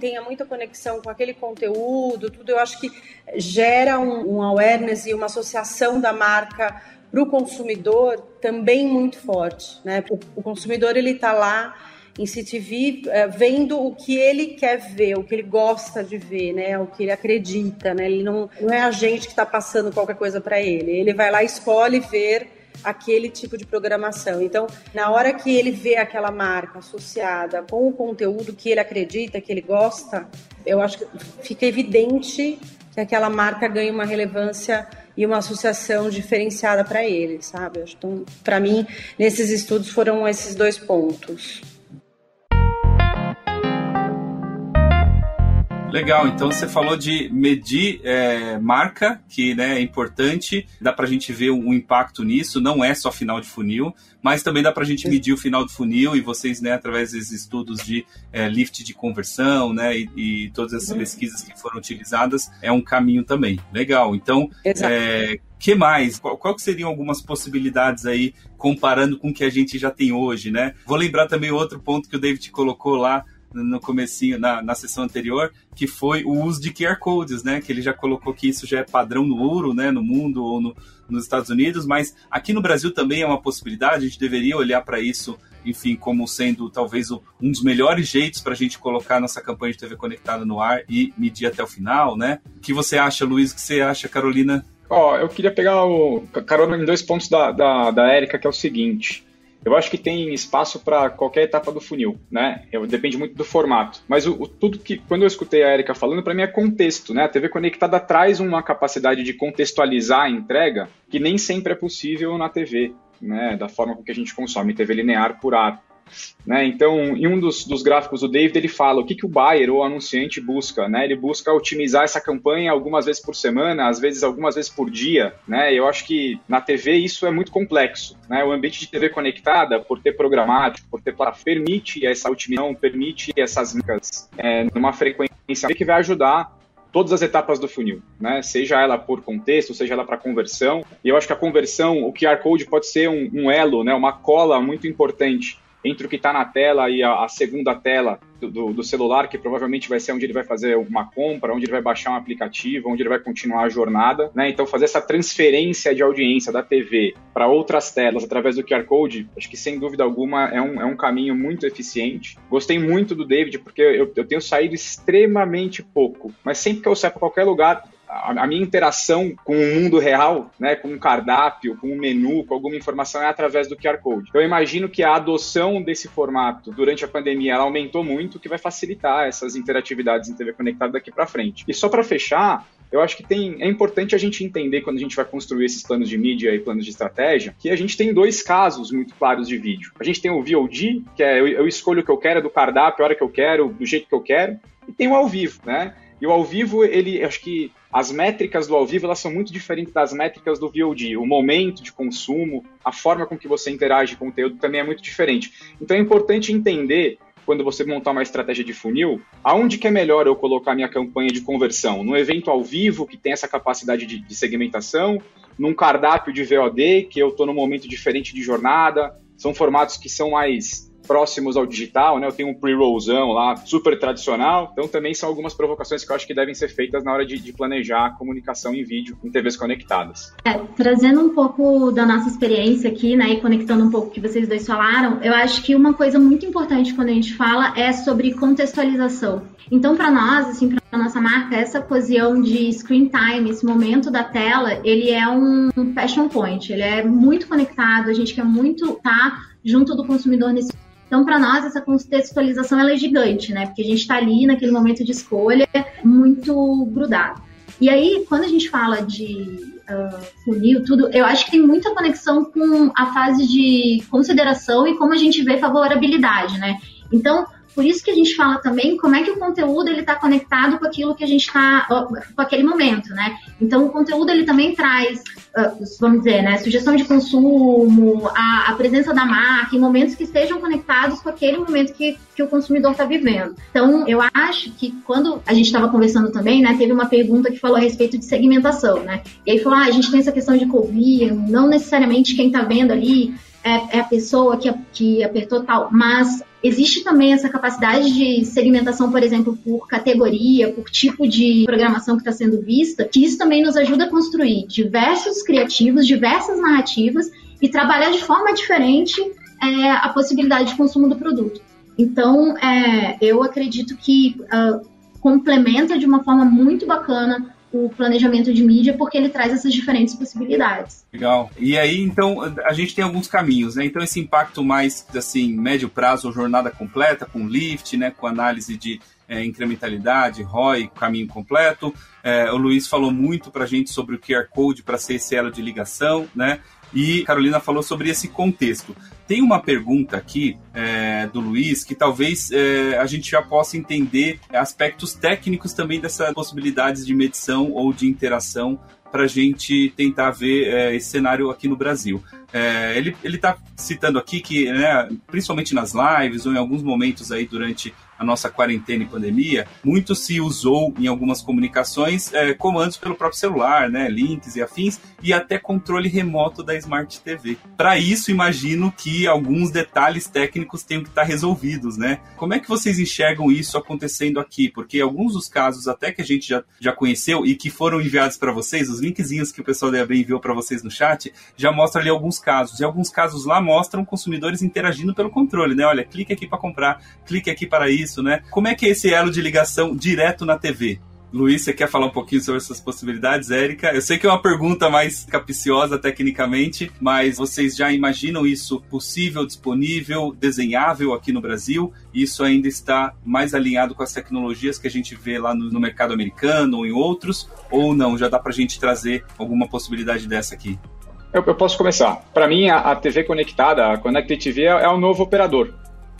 tenha muita conexão com aquele conteúdo, tudo, eu acho que gera um, um awareness e uma associação da marca para o consumidor também muito forte, né? O, o consumidor ele está lá em CTV é, vendo o que ele quer ver, o que ele gosta de ver, né? O que ele acredita, né? Ele não, não é a gente que está passando qualquer coisa para ele. Ele vai lá escolhe ver aquele tipo de programação. Então, na hora que ele vê aquela marca associada com o conteúdo que ele acredita, que ele gosta, eu acho que fica evidente que aquela marca ganha uma relevância e uma associação diferenciada para ele, sabe? Então, para mim, nesses estudos foram esses dois pontos. Legal, então você falou de medir é, marca, que né, é importante, dá para a gente ver um impacto nisso, não é só final de funil, mas também dá para a gente medir o final do funil e vocês, né, através desses estudos de é, lift de conversão, né, e, e todas essas uhum. pesquisas que foram utilizadas, é um caminho também. Legal, então, é, que mais? Qual, qual seriam algumas possibilidades aí, comparando com o que a gente já tem hoje, né? Vou lembrar também outro ponto que o David colocou lá, no comecinho, na, na sessão anterior, que foi o uso de QR Codes, né? Que ele já colocou que isso já é padrão no ouro, né? No mundo ou no, nos Estados Unidos, mas aqui no Brasil também é uma possibilidade, a gente deveria olhar para isso, enfim, como sendo talvez um dos melhores jeitos para a gente colocar nossa campanha de TV conectada no ar e medir até o final, né? O que você acha, Luiz? O que você acha, Carolina? Ó, oh, eu queria pegar o carona em dois pontos da, da, da Érica, que é o seguinte. Eu acho que tem espaço para qualquer etapa do funil, né? Eu, depende muito do formato. Mas o, o, tudo que, quando eu escutei a Erika falando, para mim é contexto, né? A TV conectada traz uma capacidade de contextualizar a entrega que nem sempre é possível na TV, né? Da forma com que a gente consome TV linear por ar. Né? Então, em um dos, dos, gráficos do David, ele fala o que, que o buyer ou anunciante busca. Né? Ele busca otimizar essa campanha algumas vezes por semana, às vezes algumas vezes por dia. Né? Eu acho que na TV isso é muito complexo. Né? O ambiente de TV conectada, por ter programático, por ter para permite essa otimização, permite essas micas é, numa frequência que vai ajudar todas as etapas do funil, né? Seja ela por contexto, seja ela para conversão. E eu acho que a conversão, o QR Code pode ser um, um elo, né? Uma cola muito importante entre o que está na tela e a, a segunda tela do, do, celular, que provavelmente vai ser onde ele vai fazer uma compra, onde ele vai baixar um aplicativo, onde ele vai continuar a jornada. Né? Então, fazer essa transferência de audiência da TV para outras telas através do QR Code, acho que sem dúvida alguma é um, é um caminho muito eficiente. Gostei muito do David, porque eu, eu tenho saído extremamente pouco, mas sempre que eu saio para qualquer lugar, a, minha interação com o mundo real, né, com um cardápio, com um menu, com alguma informação é através do QR Code. Então, eu imagino que a adoção desse formato durante a pandemia ela aumentou muito, o que vai facilitar essas interatividades em TV conectada daqui para frente. E só para fechar, eu acho que tem, é importante a gente entender quando a gente vai construir esses planos de mídia e planos de estratégia, que a gente tem dois casos muito claros de vídeo. A gente tem o VOD, que é eu, eu escolho o que eu quero do cardápio, a hora que eu quero, do jeito que eu quero, e tem o ao vivo, né? E o ao vivo, ele, acho que as métricas do ao vivo elas são muito diferentes das métricas do VOD. O momento de consumo, a forma com que você interage com o conteúdo também é muito diferente. Então é importante entender quando você montar uma estratégia de funil, aonde que é melhor eu colocar minha campanha de conversão? No evento ao vivo, que tem essa capacidade de, de segmentação, num cardápio de VOD, que eu estou num momento diferente de jornada, são formatos que são mais próximos ao digital, né? Eu tenho um pre-rollzão lá, super tradicional. Então também são algumas provocações que eu acho que devem ser feitas na hora de, de planejar a comunicação em vídeo em TVs conectadas. É, trazendo um pouco da nossa experiência aqui, né, e conectando um pouco o que vocês dois falaram, eu acho que uma coisa muito importante quando a gente fala é sobre contextualização. Então, para nós, assim, para nossa marca, essa ocasião de screen time, esse momento da tela, ele é um passion point, ele é muito conectado, a gente quer muito estar tá junto do consumidor nesse então, para nós, essa contextualização ela é gigante, né? Porque a gente está ali naquele momento de escolha muito grudado. E aí, quando a gente fala de uh, funil, tudo, eu acho que tem muita conexão com a fase de consideração e como a gente vê favorabilidade, né? Então, por isso que a gente fala também como é que o conteúdo ele está conectado com aquilo que a gente está, com aquele momento, né? Então o conteúdo ele também traz, vamos dizer, né, sugestão de consumo, a, a presença da marca em momentos que estejam conectados com aquele momento que, que o consumidor está vivendo. Então eu acho que quando a gente estava conversando também, né, teve uma pergunta que falou a respeito de segmentação, né? E aí falou, ah, a gente tem essa questão de Covid, não necessariamente quem está vendo ali é, é, a pessoa que, que apertou tal, mas Existe também essa capacidade de segmentação, por exemplo, por categoria, por tipo de programação que está sendo vista, que isso também nos ajuda a construir diversos criativos, diversas narrativas e trabalhar de forma diferente é, a possibilidade de consumo do produto. Então, é, eu acredito que uh, complementa de uma forma muito bacana o planejamento de mídia, porque ele traz essas diferentes possibilidades. Legal. E aí, então, a gente tem alguns caminhos, né? Então, esse impacto mais, assim, médio prazo jornada completa, com lift, né? Com análise de, é, incrementalidade, ROI, caminho completo. É, o Luiz falou muito para a gente sobre o QR Code para ser esse elo de ligação, né? E Carolina falou sobre esse contexto. Tem uma pergunta aqui é, do Luiz que talvez é, a gente já possa entender aspectos técnicos também dessas possibilidades de medição ou de interação para a gente tentar ver é, esse cenário aqui no Brasil. É, ele está citando aqui que, né, principalmente nas lives ou em alguns momentos aí durante a nossa quarentena e pandemia, muito se usou em algumas comunicações é, comandos pelo próprio celular, né, links e afins, e até controle remoto da Smart TV. Para isso, imagino que alguns detalhes técnicos tenham que estar resolvidos, né? Como é que vocês enxergam isso acontecendo aqui? Porque alguns dos casos até que a gente já, já conheceu e que foram enviados para vocês, os linkzinhos que o pessoal da EAB enviou para vocês no chat, já mostra ali alguns casos. E alguns casos lá mostram consumidores interagindo pelo controle, né? Olha, clique aqui para comprar, clique aqui para isso, isso, né? Como é que é esse elo de ligação direto na TV? Luiz, você quer falar um pouquinho sobre essas possibilidades, Érica? Eu sei que é uma pergunta mais capiciosa tecnicamente, mas vocês já imaginam isso possível, disponível, desenhável aqui no Brasil? Isso ainda está mais alinhado com as tecnologias que a gente vê lá no, mercado americano ou em outros? Ou não? Já dá para a gente trazer alguma possibilidade dessa aqui? Eu, eu posso começar. Para mim, a, a, TV conectada, a Connected TV, é, é o novo operador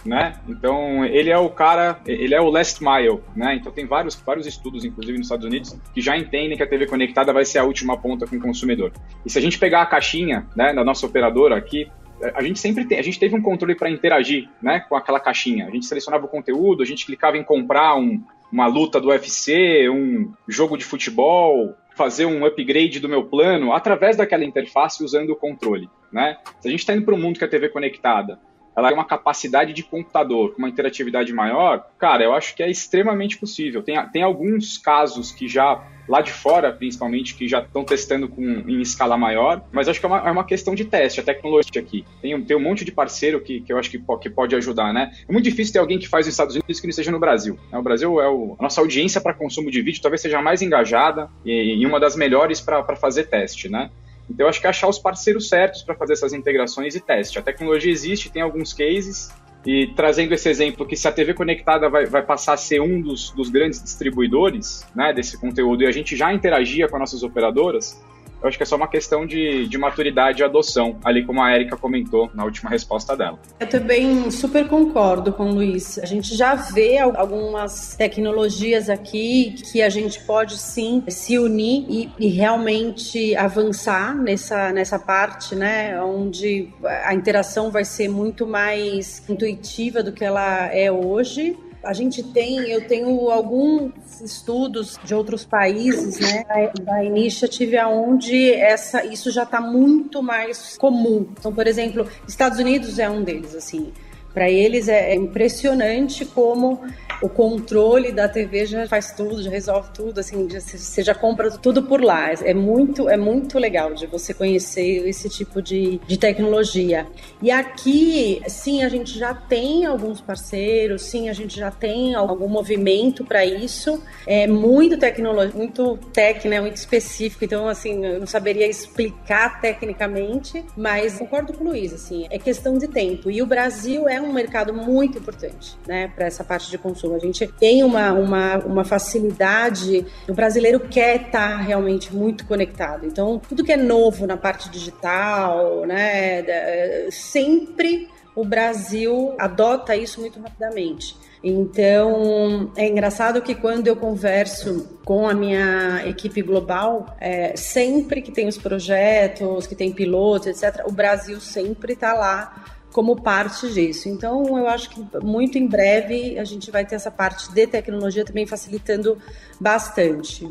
né? Então ele é o cara, ele é o last mile, né? Então tem vários, vários estudos, inclusive nos Estados Unidos, que já entendem que a TV conectada vai ser a última ponta com o consumidor. E se a gente pegar a caixinha, né, da nossa operadora aqui, a gente sempre tem, a gente teve um controle para interagir, né, com aquela caixinha. A gente selecionava o conteúdo, a gente clicava em comprar um, uma luta do UFC, um jogo de futebol, fazer um upgrade do meu plano através daquela interface usando o controle, né? Se a gente está indo para um mundo que a TV conectada ela tem uma capacidade de computador com uma interatividade maior, cara, eu acho que é extremamente possível. Tem, tem alguns casos que já, lá de fora principalmente, que já estão testando com, em escala maior, mas acho que é uma, é uma questão de teste, a tecnologia aqui. Tem, tem um monte de parceiro que, que eu acho que, que pode ajudar, né? É muito difícil ter alguém que faz nos Estados Unidos que não esteja no Brasil. Né? O Brasil é o, a nossa audiência para consumo de vídeo talvez seja mais engajada e, e uma das melhores para fazer teste, né? Então, acho que é achar os parceiros certos para fazer essas integrações e teste. A tecnologia existe, tem alguns cases, e trazendo esse exemplo que se a TV conectada vai, vai passar a ser um dos, dos grandes distribuidores né, desse conteúdo e a gente já interagia com as nossas operadoras, eu acho que é só uma questão de, de maturidade e adoção, ali como a Erika comentou na última resposta dela. Eu também super concordo com o Luiz. A gente já vê algumas tecnologias aqui que a gente pode sim se unir e, e realmente avançar nessa, nessa parte, né? Onde a interação vai ser muito mais intuitiva do que ela é hoje a gente tem, eu tenho alguns estudos de outros países, né, da Initiative, onde essa, isso já está muito mais comum. Então, por exemplo, Estados Unidos é um deles, assim. Para eles é impressionante como o controle da TV já faz tudo, já resolve tudo, assim, você já compra tudo por lá. É muito, é muito legal de você conhecer esse tipo de, de tecnologia. E aqui, sim, a gente já tem alguns parceiros, sim, a gente já tem algum movimento para isso. É muito tecnologia, muito tech, né, muito específico. Então, assim, eu não saberia explicar tecnicamente, mas concordo com o Luiz, assim, é questão de tempo. E o Brasil é um mercado muito importante, né, para essa parte de consumo. A gente tem uma, uma, uma facilidade, o brasileiro quer estar tá realmente muito conectado. Então, tudo que é novo na parte digital, né, sempre o Brasil adota isso muito rapidamente. Então, é engraçado que quando eu converso com a minha equipe global, é, sempre que tem os projetos, que tem pilotos, etc., o Brasil sempre está lá como parte disso. Então, eu acho que muito em breve a gente vai ter essa parte de tecnologia também facilitando bastante.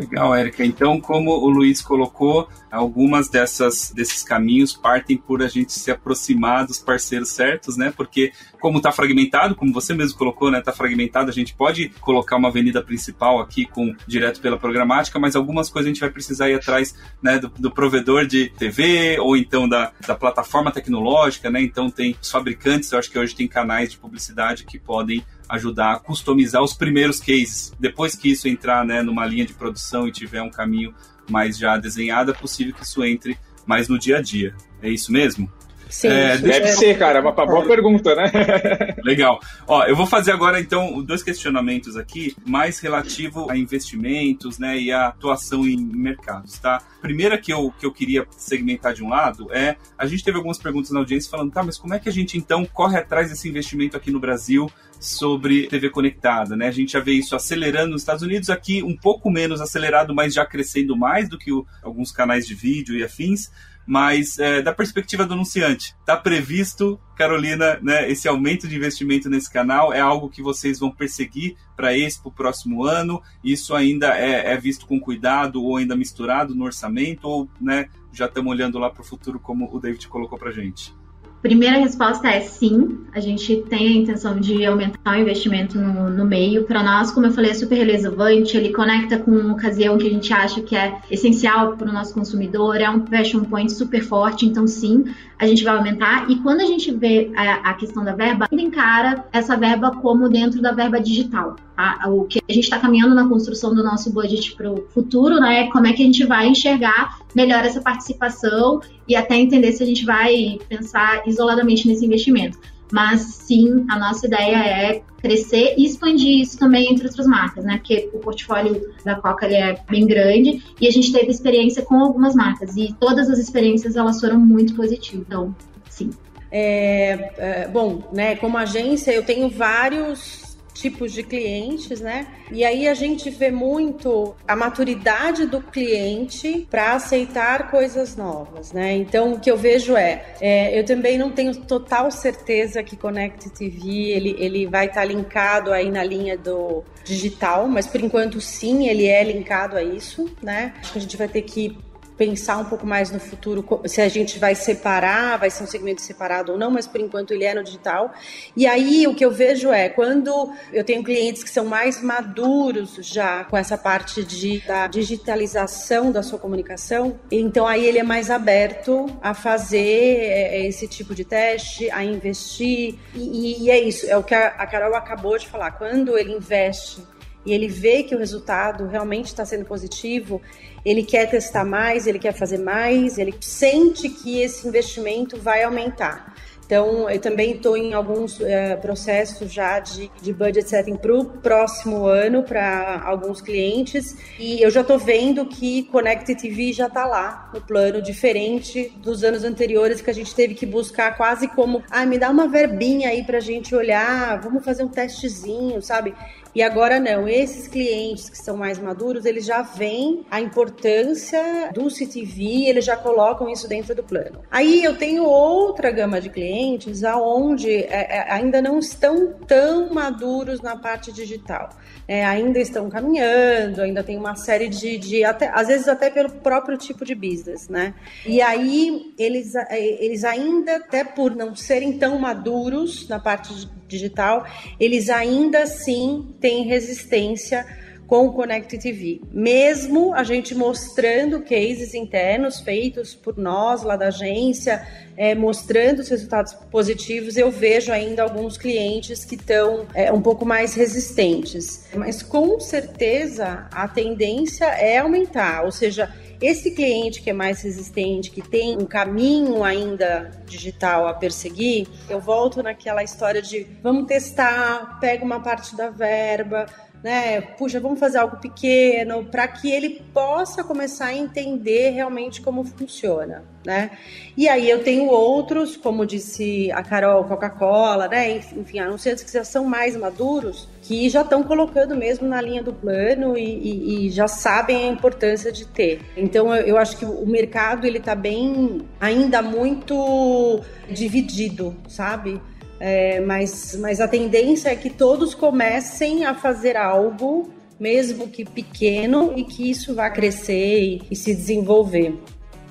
Legal, Érica. Então, como o Luiz colocou, algumas dessas desses caminhos partem por a gente se aproximar dos parceiros certos, né? Porque como está fragmentado, como você mesmo colocou, né? Está fragmentado, a gente pode colocar uma avenida principal aqui com direto pela programática, mas algumas coisas a gente vai precisar ir atrás, né? Do, do provedor de TV ou então da, da plataforma tecnológica, né? Então tem os fabricantes, eu acho que hoje tem canais de publicidade que podem ajudar a customizar os primeiros cases. Depois que isso entrar né, numa linha de produção e tiver um caminho mais já desenhado, é possível que isso entre mais no dia a dia. É isso mesmo? Sim, é, deve é... ser, cara, uma boa pergunta, né? Legal. Ó, eu vou fazer agora então dois questionamentos aqui, mais relativo a investimentos, né, e a atuação em mercados, tá? Primeira que eu, que eu queria segmentar de um lado é, a gente teve algumas perguntas na audiência falando, tá, mas como é que a gente então corre atrás desse investimento aqui no Brasil sobre TV conectada, né? A gente já vê isso acelerando nos Estados Unidos, aqui um pouco menos acelerado, mas já crescendo mais do que o, alguns canais de vídeo e afins mas é, da perspectiva do anunciante, está previsto, Carolina, né, esse aumento de investimento nesse canal é algo que vocês vão perseguir para esse para o próximo ano? Isso ainda é, é, visto com cuidado ou ainda misturado no orçamento ou né, já estamos olhando lá para o futuro como o David colocou para gente? Primeira resposta é sim, a gente tem a intenção de aumentar o investimento no, no meio. Para nós, como eu falei, é super relevante, ele conecta com uma ocasião que a gente acha que é essencial para o nosso consumidor, é um passion point super forte, então sim, a gente vai aumentar. E quando a gente vê a, a questão da verba, ainda encara essa verba como dentro da verba digital. Tá? O que a gente está caminhando na construção do nosso budget para o futuro, né? Como é que a gente vai enxergar melhor essa participação e até entender se a gente vai pensar isoladamente nesse investimento. Mas sim, a nossa ideia é crescer e expandir isso também entre outras marcas, né? Porque o portfólio da Coca ele é bem grande e a gente teve experiência com algumas marcas e todas as experiências elas foram muito positivas. Então, sim. É, é, bom, né? Como agência eu tenho vários tipos de clientes, né? E aí a gente vê muito a maturidade do cliente para aceitar coisas novas, né? Então o que eu vejo é, é, eu também não tenho total certeza que Connect TV ele, ele vai estar tá linkado aí na linha do digital, mas por enquanto sim, ele é linkado a isso, né? Acho que a gente vai ter que pensar um pouco mais no futuro se a gente vai separar, vai ser um segmento separado ou não, mas por enquanto ele é no digital. E aí o que eu vejo é quando eu tenho clientes que são mais maduros já com essa parte de, da digitalização da sua comunicação, então aí ele é mais aberto a fazer é, esse tipo de teste, a investir. E, e é isso, é o que a Carol acabou de falar. Quando ele investe e ele vê que o resultado realmente está sendo positivo, ele quer testar mais, ele quer fazer mais, ele sente que esse investimento vai aumentar. Então, eu também estou em alguns é, processos já de, de budget setting para o próximo ano para alguns clientes e eu já estou vendo que Connect TV já está lá no plano, diferente dos anos anteriores que a gente teve que buscar quase como, ah, me dá uma verbinha aí para a gente olhar, vamos fazer um testezinho, sabe? E agora não, esses clientes que são mais maduros, eles já veem a importância do CTV, eles já colocam isso dentro do plano. Aí eu tenho outra gama de clientes aonde é, é, ainda não estão tão maduros na parte digital. É, ainda estão caminhando, ainda tem uma série de, de até, às vezes até pelo próprio tipo de business, né? E aí eles, é, eles ainda, até por não serem tão maduros na parte digital, eles ainda assim têm resistência com o Connect TV. Mesmo a gente mostrando cases internos feitos por nós lá da agência, é, mostrando os resultados positivos, eu vejo ainda alguns clientes que estão é, um pouco mais resistentes. Mas com certeza a tendência é aumentar, ou seja, esse cliente que é mais resistente, que tem um caminho ainda digital a perseguir, eu volto naquela história de vamos testar, pega uma parte da verba, né? Puxa, vamos fazer algo pequeno para que ele possa começar a entender realmente como funciona, né? E aí eu tenho outros, como disse a Carol, Coca-Cola, né? Enfim, anunciantes que já são mais maduros, que já estão colocando mesmo na linha do plano e, e, e já sabem a importância de ter. Então eu, eu acho que o mercado ele está bem, ainda muito dividido, sabe? É, mas, mas a tendência é que todos comecem a fazer algo, mesmo que pequeno, e que isso vá crescer e, e se desenvolver.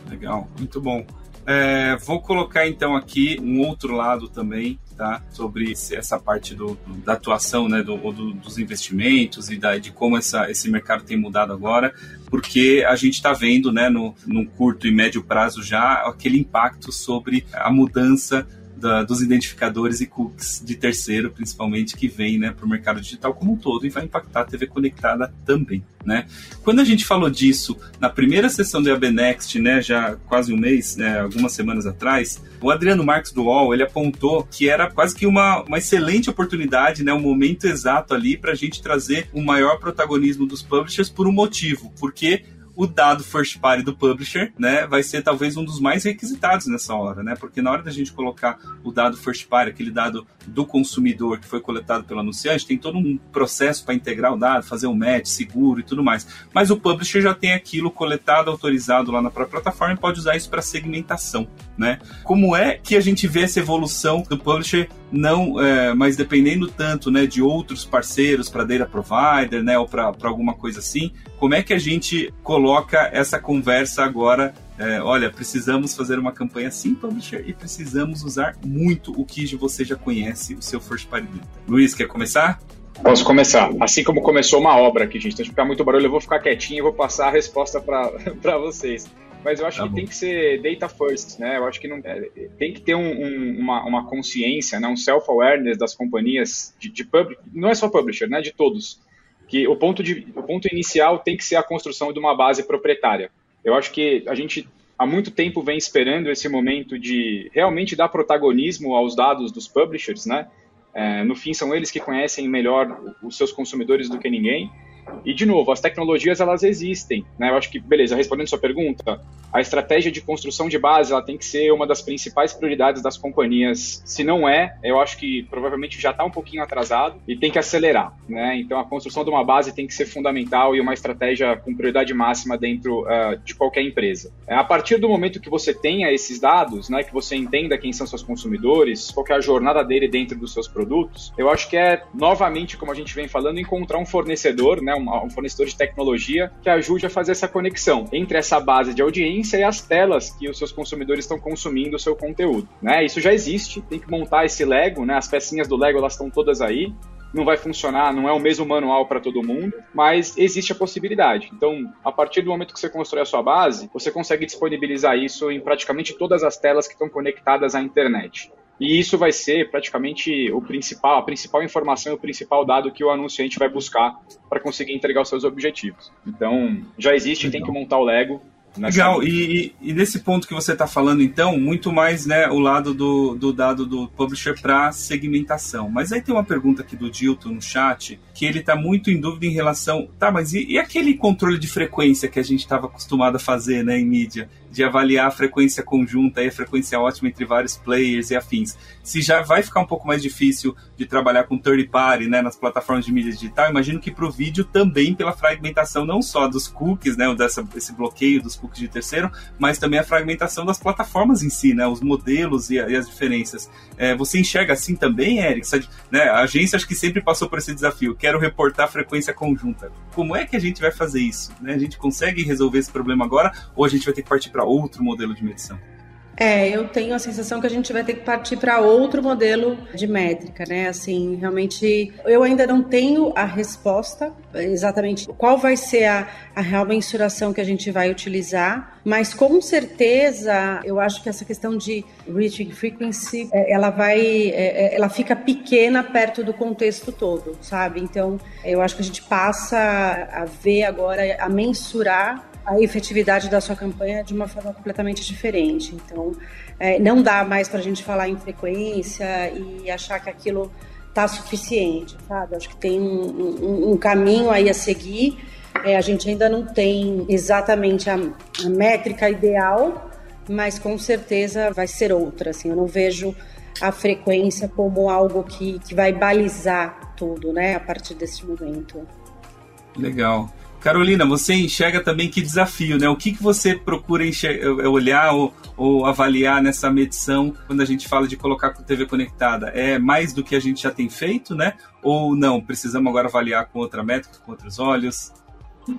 Legal, muito bom. É, vou colocar então aqui um outro lado também, Sobre essa parte do, da atuação, né? Do, do, dos investimentos e da, de como essa, esse mercado tem mudado agora, porque a gente está vendo, né? No curto e médio prazo já aquele impacto sobre a mudança da, dos identificadores e cookies de terceiro, principalmente, que vem né, para o mercado digital como um todo e vai impactar a TV conectada também. Né? Quando a gente falou disso na primeira sessão do AB Next, né, já quase um mês, né, algumas semanas atrás, o Adriano Marques do UOL ele apontou que era quase que uma, uma excelente oportunidade, né, um momento exato ali para a gente trazer o maior protagonismo dos publishers por um motivo, porque o dado first party do publisher, né, vai ser talvez um dos mais requisitados nessa hora, né? Porque na hora da gente colocar o dado first party, aquele dado do consumidor que foi coletado pelo anunciante, tem todo um processo para integrar o dado, fazer um match seguro e tudo mais. Mas o publisher já tem aquilo coletado, autorizado lá na própria plataforma e pode usar isso para segmentação, né? Como é que a gente vê essa evolução do publisher não, é, mas dependendo tanto, né, de outros parceiros para data provider, né, ou para alguma coisa assim, como é que a gente coloca essa conversa agora? É, olha, precisamos fazer uma campanha assim, publisher, e precisamos usar muito o que você já conhece, o seu first party. Luiz, quer começar? Posso começar. Assim como começou uma obra aqui, gente, então se ficar muito barulho, eu vou ficar quietinho e vou passar a resposta para vocês mas eu acho tá que bom. tem que ser data first, né? Eu acho que não é, tem que ter um, um, uma, uma consciência, né? um self-awareness das companhias de, de public, não é só publisher, né? De todos que o ponto, de, o ponto inicial tem que ser a construção de uma base proprietária. Eu acho que a gente há muito tempo vem esperando esse momento de realmente dar protagonismo aos dados dos publishers, né? É, no fim, são eles que conhecem melhor os seus consumidores do que ninguém. E, de novo, as tecnologias, elas existem. Né? Eu acho que, beleza, respondendo sua pergunta, a estratégia de construção de base ela tem que ser uma das principais prioridades das companhias. Se não é, eu acho que provavelmente já está um pouquinho atrasado e tem que acelerar. Né? Então, a construção de uma base tem que ser fundamental e uma estratégia com prioridade máxima dentro uh, de qualquer empresa. É, a partir do momento que você tenha esses dados, né, que você entenda quem são seus consumidores, qual é a jornada dele dentro dos seus produtos, eu acho que é, novamente, como a gente vem falando, encontrar um fornecedor, né, um, fornecedor de tecnologia que ajude a fazer essa conexão entre essa base de audiência e as telas que os seus consumidores estão consumindo o seu conteúdo. Né? Isso já existe, tem que montar esse Lego, né? as pecinhas do Lego elas estão todas aí, não vai funcionar, não é o mesmo manual para todo mundo, mas existe a possibilidade. Então, a partir do momento que você constrói a sua base, você consegue disponibilizar isso em praticamente todas as telas que estão conectadas à internet. E isso vai ser praticamente o principal, a principal informação, o principal dado que o anunciante vai buscar para conseguir entregar os seus objetivos. Então, já existe, Legal. tem que montar o Lego. Legal, e, e, nesse ponto que você está falando, então, muito mais né, o lado do, do dado do publisher para segmentação. Mas aí tem uma pergunta aqui do Dilton no chat, que ele está muito em dúvida em relação. Tá, mas e, e aquele controle de frequência que a gente estava acostumado a fazer né, em mídia? De avaliar a frequência conjunta e a frequência ótima entre vários players e afins. Se já vai ficar um pouco mais difícil de trabalhar com third party né, nas plataformas de mídia digital, imagino que para o vídeo também pela fragmentação não só dos cookies, né, dessa, esse bloqueio dos cookies de terceiro, mas também a fragmentação das plataformas em si, né, os modelos e, e as diferenças. É, você enxerga assim também, Eric? Né, a agência acho que sempre passou por esse desafio. Quero reportar frequência conjunta. Como é que a gente vai fazer isso? Né? A gente consegue resolver esse problema agora ou a gente vai ter que partir para outro modelo de medição? É, eu tenho a sensação que a gente vai ter que partir para outro modelo de métrica, né? Assim, realmente, eu ainda não tenho a resposta exatamente qual vai ser a, a real mensuração que a gente vai utilizar, mas com certeza eu acho que essa questão de reaching frequency, é, ela vai, é, é, ela fica pequena perto do contexto todo, sabe? Então, eu acho que a gente passa a ver agora, a mensurar a efetividade da sua campanha de uma forma completamente diferente. Então, é, não dá mais para a gente falar em frequência e achar que aquilo está suficiente, sabe? Acho que tem um, um, um caminho aí a seguir. É, a gente ainda não tem exatamente a, a, métrica ideal, mas com certeza vai ser outra. Assim, eu não vejo a frequência como algo que, que vai balizar tudo, né? A partir desse momento. Legal. Carolina, você enxerga também que desafio, né? O que, que você procura olhar ou, ou, avaliar nessa medição quando a gente fala de colocar com TV conectada? É mais do que a gente já tem feito, né? Ou não? Precisamos agora avaliar com outra métrica, com outros olhos?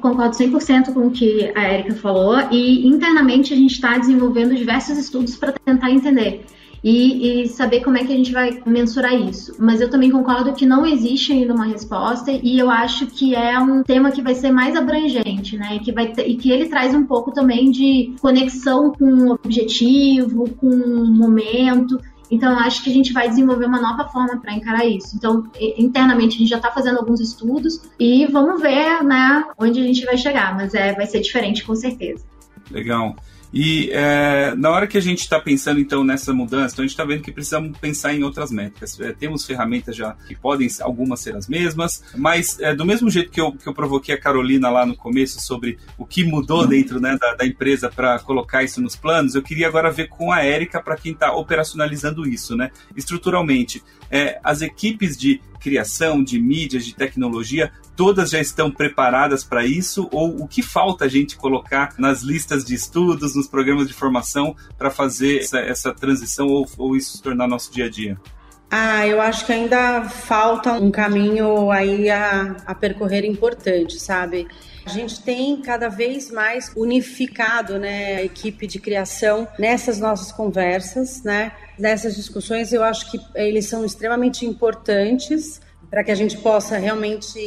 Concordo 100% com o que a Erika falou e internamente a gente está desenvolvendo diversos estudos para tentar entender e, e, saber como é que a gente vai mensurar isso. Mas eu também concordo que não existe ainda uma resposta e eu acho que é um tema que vai ser mais abrangente, né? E que, vai ter, e que ele traz um pouco também de conexão com o objetivo, com o momento. Então, eu acho que a gente vai desenvolver uma nova forma para encarar isso. Então, internamente, a gente já está fazendo alguns estudos e vamos ver né, onde a gente vai chegar, mas é, vai ser diferente com certeza. Legal. E é, na hora que a gente está pensando então nessa mudança, então a gente está vendo que precisamos pensar em outras métricas. É, temos ferramentas já que podem algumas ser as mesmas, mas é, do mesmo jeito que eu, que eu provoquei a Carolina lá no começo sobre o que mudou dentro né, da, da empresa para colocar isso nos planos, eu queria agora ver com a Érica para quem está operacionalizando isso, né? Estruturalmente, é, as equipes de criação, de mídias, de tecnologia, todas já estão preparadas para isso? Ou o que falta a gente colocar nas listas de estudos, nos programas de formação para fazer essa, essa transição ou, ou isso se tornar nosso dia a dia? Ah, eu acho que ainda falta um caminho aí a, a percorrer importante, sabe? A gente tem cada vez mais unificado né, a equipe de criação nessas nossas conversas, né? Nessas discussões, eu acho que eles são extremamente importantes para que a gente possa realmente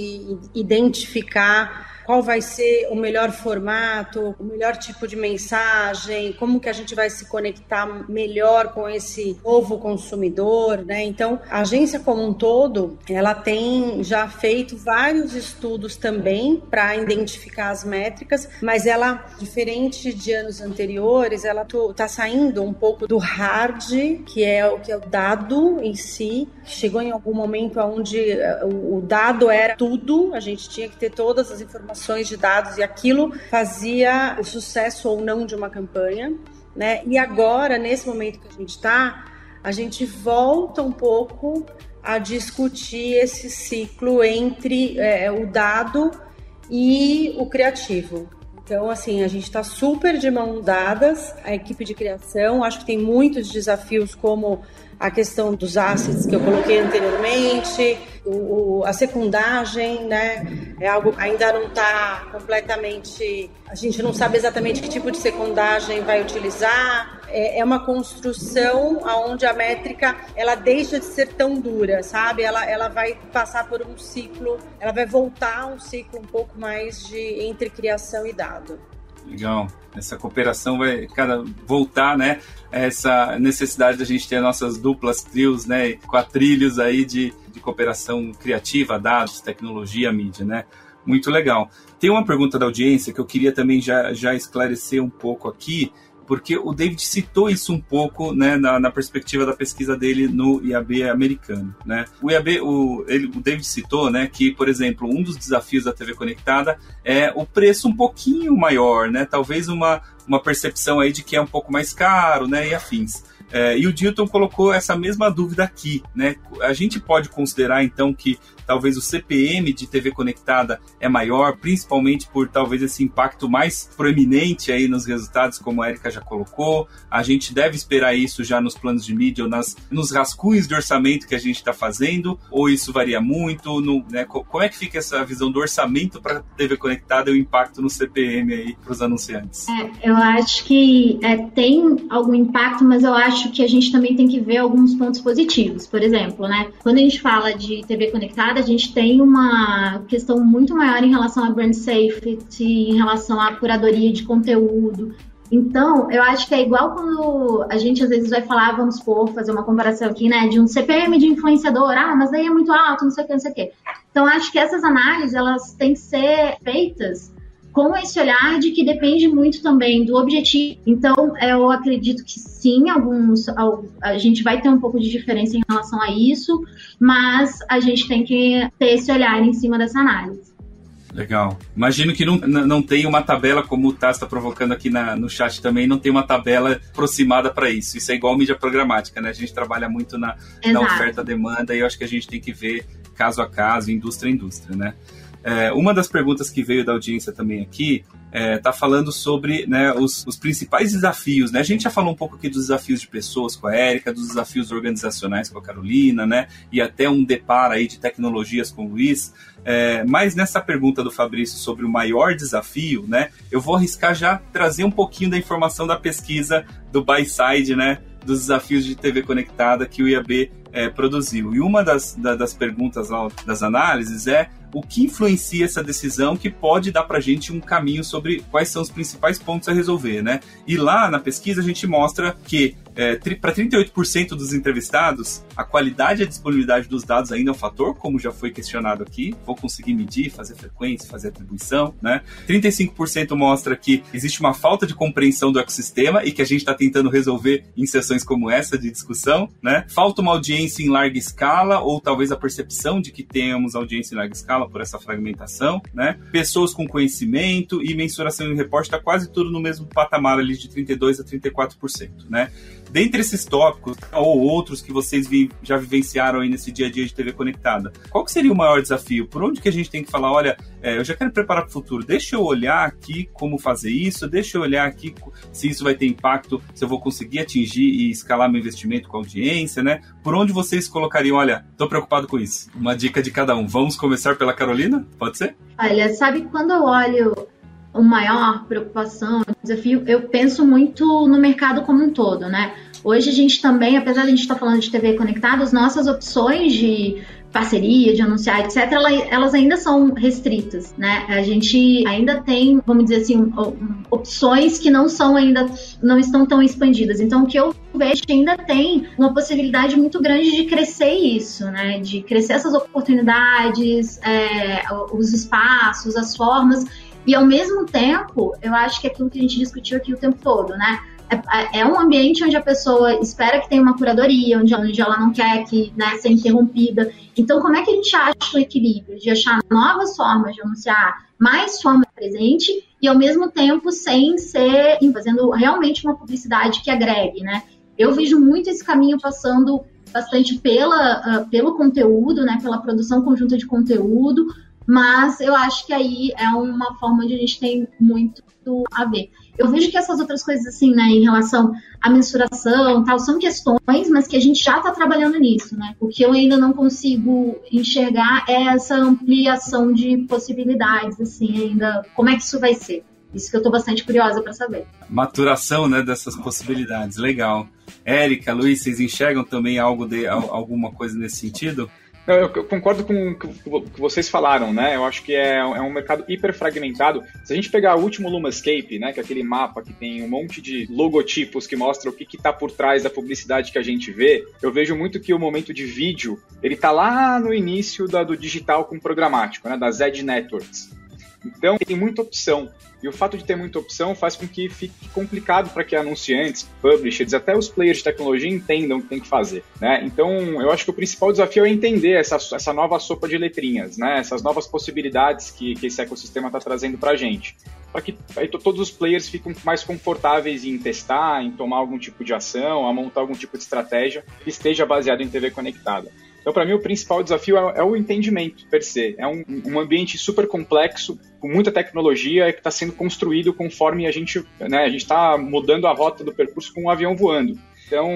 identificar qual vai ser o melhor formato, o melhor tipo de mensagem, como que a gente vai se conectar melhor com esse novo consumidor, né? Então, a agência como um todo, ela tem já feito vários estudos também para identificar as métricas, mas ela, diferente de anos anteriores, ela está saindo um pouco do hard, que é o que é o dado em si. Chegou em algum momento onde eh, o dado era tudo, a gente tinha que ter todas as informações informações de dados e aquilo fazia o sucesso ou não de uma campanha, né? E agora, nesse momento que a gente está, a gente volta um pouco a discutir esse ciclo entre é, o dado e o criativo. Então, assim, a gente está super de mão dadas, a equipe de criação. Acho que tem muitos desafios, como a questão dos assets que eu coloquei anteriormente, o, o, a secundagem, né? É algo ainda não está completamente. A gente não sabe exatamente que tipo de secundagem vai utilizar. É, é, uma construção onde a métrica ela deixa de ser tão dura, sabe? Ela, ela vai passar por um ciclo, ela vai voltar um ciclo um pouco mais de entre criação e dado. Legal. Essa cooperação vai cada voltar, né? Essa necessidade da gente ter nossas duplas trios, né? Quatrilhos aí de cooperação criativa, dados, tecnologia, mídia, né? Muito legal. Tem uma pergunta da audiência que eu queria também já, já esclarecer um pouco aqui, porque o David citou isso um pouco né, na, na, perspectiva da pesquisa dele no IAB americano. Né? O IAB, o, ele, o David citou né, que, por exemplo, um dos desafios da TV conectada é o preço um pouquinho maior, né? talvez uma, uma percepção aí de que é um pouco mais caro né, e afins. É, e o Dilton colocou essa mesma dúvida aqui, né? A gente pode considerar então que talvez o CPM de TV conectada é maior, principalmente por talvez esse impacto mais proeminente aí nos resultados, como a Erika já colocou. A gente deve esperar isso já nos planos de mídia ou nas, nos rascunhos de orçamento que a gente está fazendo, ou isso varia muito? No, né, como é que fica essa visão do orçamento para TV conectada e o impacto no CPM aí para os anunciantes? É, eu acho que é, tem algum impacto, mas eu acho que a gente também tem que ver alguns pontos positivos. Por exemplo, né, quando a gente fala de TV conectada, a gente tem uma questão muito maior em relação a brand safety, em relação à curadoria de conteúdo. Então, eu acho que é igual quando a gente às vezes vai falar, vamos por fazer uma comparação aqui, né, de um CPM de influenciador, ah, mas daí é muito alto, não sei o que, não sei o que. Então, acho que essas análises, elas têm que ser feitas com esse olhar de que depende muito também do objetivo. Então, eu acredito que sim, alguns a gente vai ter um pouco de diferença em relação a isso, mas a gente tem que ter esse olhar em cima dessa análise. Legal. Imagino que não, não tem uma tabela, como o Taz está provocando aqui na, no chat também, não tem uma tabela aproximada para isso. Isso é igual mídia programática, né? A gente trabalha muito na, na oferta-demanda e eu acho que a gente tem que ver caso a caso, indústria a indústria, né? É, uma das perguntas que veio da audiência também aqui está é, tá falando sobre né, os, os, principais desafios. Né? A gente já falou um pouco aqui dos desafios de pessoas com a Érica, dos desafios organizacionais com a Carolina, né? e até um deparo aí de tecnologias com o Luiz. É, mas nessa pergunta do Fabrício sobre o maior desafio, né, eu vou arriscar já trazer um pouquinho da informação da pesquisa do Byside, né, dos desafios de TV conectada que o IAB é, produziu. E uma das, da, das perguntas das análises é o que influencia essa decisão que pode dar para a gente um caminho sobre quais são os principais pontos a resolver, né? E lá na pesquisa a gente mostra que é, para 38% dos entrevistados, a qualidade e a disponibilidade dos dados ainda é um fator, como já foi questionado aqui. Vou conseguir medir, fazer frequência, fazer atribuição, né? 35% mostra que existe uma falta de compreensão do ecossistema e que a gente está tentando resolver em sessões como essa de discussão, né? Falta uma audiência em larga escala ou talvez a percepção de que temos audiência em larga escala por essa fragmentação, né? Pessoas com conhecimento e mensuração em reporte está quase tudo no mesmo patamar ali de 32 a 34%, né? Dentre esses tópicos ou outros que vocês vi, já vivenciaram aí nesse dia a dia de TV conectada, qual que seria o maior desafio? Por onde que a gente tem que falar, olha, é, eu já quero preparar para o futuro, deixa eu olhar aqui como fazer isso, deixa eu olhar aqui se isso vai ter impacto, se eu vou conseguir atingir e escalar meu investimento com a audiência, né? Por onde vocês colocariam, olha, estou preocupado com isso? Uma dica de cada um. Vamos começar pela Carolina? Pode ser? Olha, sabe quando eu olho o maior preocupação, desafio, eu penso muito no mercado como um todo, né? Hoje a gente também, apesar de a gente estar falando de TV conectada, as nossas opções de parceria, de anunciar, etc., elas ainda são restritas, né? A gente ainda tem, vamos dizer assim, opções que não são ainda, não estão tão expandidas. Então, o que eu vejo ainda tem uma possibilidade muito grande de crescer isso, né? De crescer essas oportunidades, é, os espaços, as formas e ao mesmo tempo, eu acho que é aquilo que a gente discutiu aqui o tempo todo, né? É, é um ambiente onde a pessoa espera que tenha uma curadoria, onde, onde ela não quer que né, ser interrompida. Então, como é que a gente acha o equilíbrio de achar novas formas de anunciar, mais forma presente e ao mesmo tempo sem ser fazendo realmente uma publicidade que agregue, né? Eu vejo muito esse caminho passando bastante pela, uh, pelo conteúdo, né, pela produção conjunta de conteúdo, mas eu acho que aí é uma forma onde a gente tem muito a ver. Eu vejo que essas outras coisas, assim, né, em relação à mensuração tal, são questões, mas que a gente já está trabalhando nisso, né? O que eu ainda não consigo enxergar é essa ampliação de possibilidades, assim, ainda. Como é que isso vai ser? Isso que eu estou bastante curiosa para saber. Maturação, né, dessas possibilidades. Legal. Érica, Luiz, vocês enxergam também algo de alguma coisa nesse sentido? Eu, eu, concordo com o que vocês falaram, né? Eu acho que é, é um mercado hiper fragmentado. Se a gente pegar o último Lumascape, né, que é aquele mapa que tem um monte de logotipos que mostra o que está por trás da publicidade que a gente vê, eu vejo muito que o momento de vídeo, ele tá lá no início da, do digital com programático, né, das Edge Networks. Então, tem muita opção. E o fato de ter muita opção faz com que fique complicado para que anunciantes, publishers, até os players de tecnologia entendam o que tem que fazer. Né? Então, eu acho que o principal desafio é entender essa, essa nova sopa de letrinhas, né? essas novas possibilidades que, que esse ecossistema está trazendo para a gente. Para que aí, todos os players fiquem mais confortáveis em testar, em tomar algum tipo de ação, a montar algum tipo de estratégia que esteja baseado em TV conectada. Então, para mim, o principal desafio é, é, o entendimento per se. É um, um ambiente super complexo, com muita tecnologia, que está sendo construído conforme a gente né, está mudando a rota do percurso com um avião voando. Então,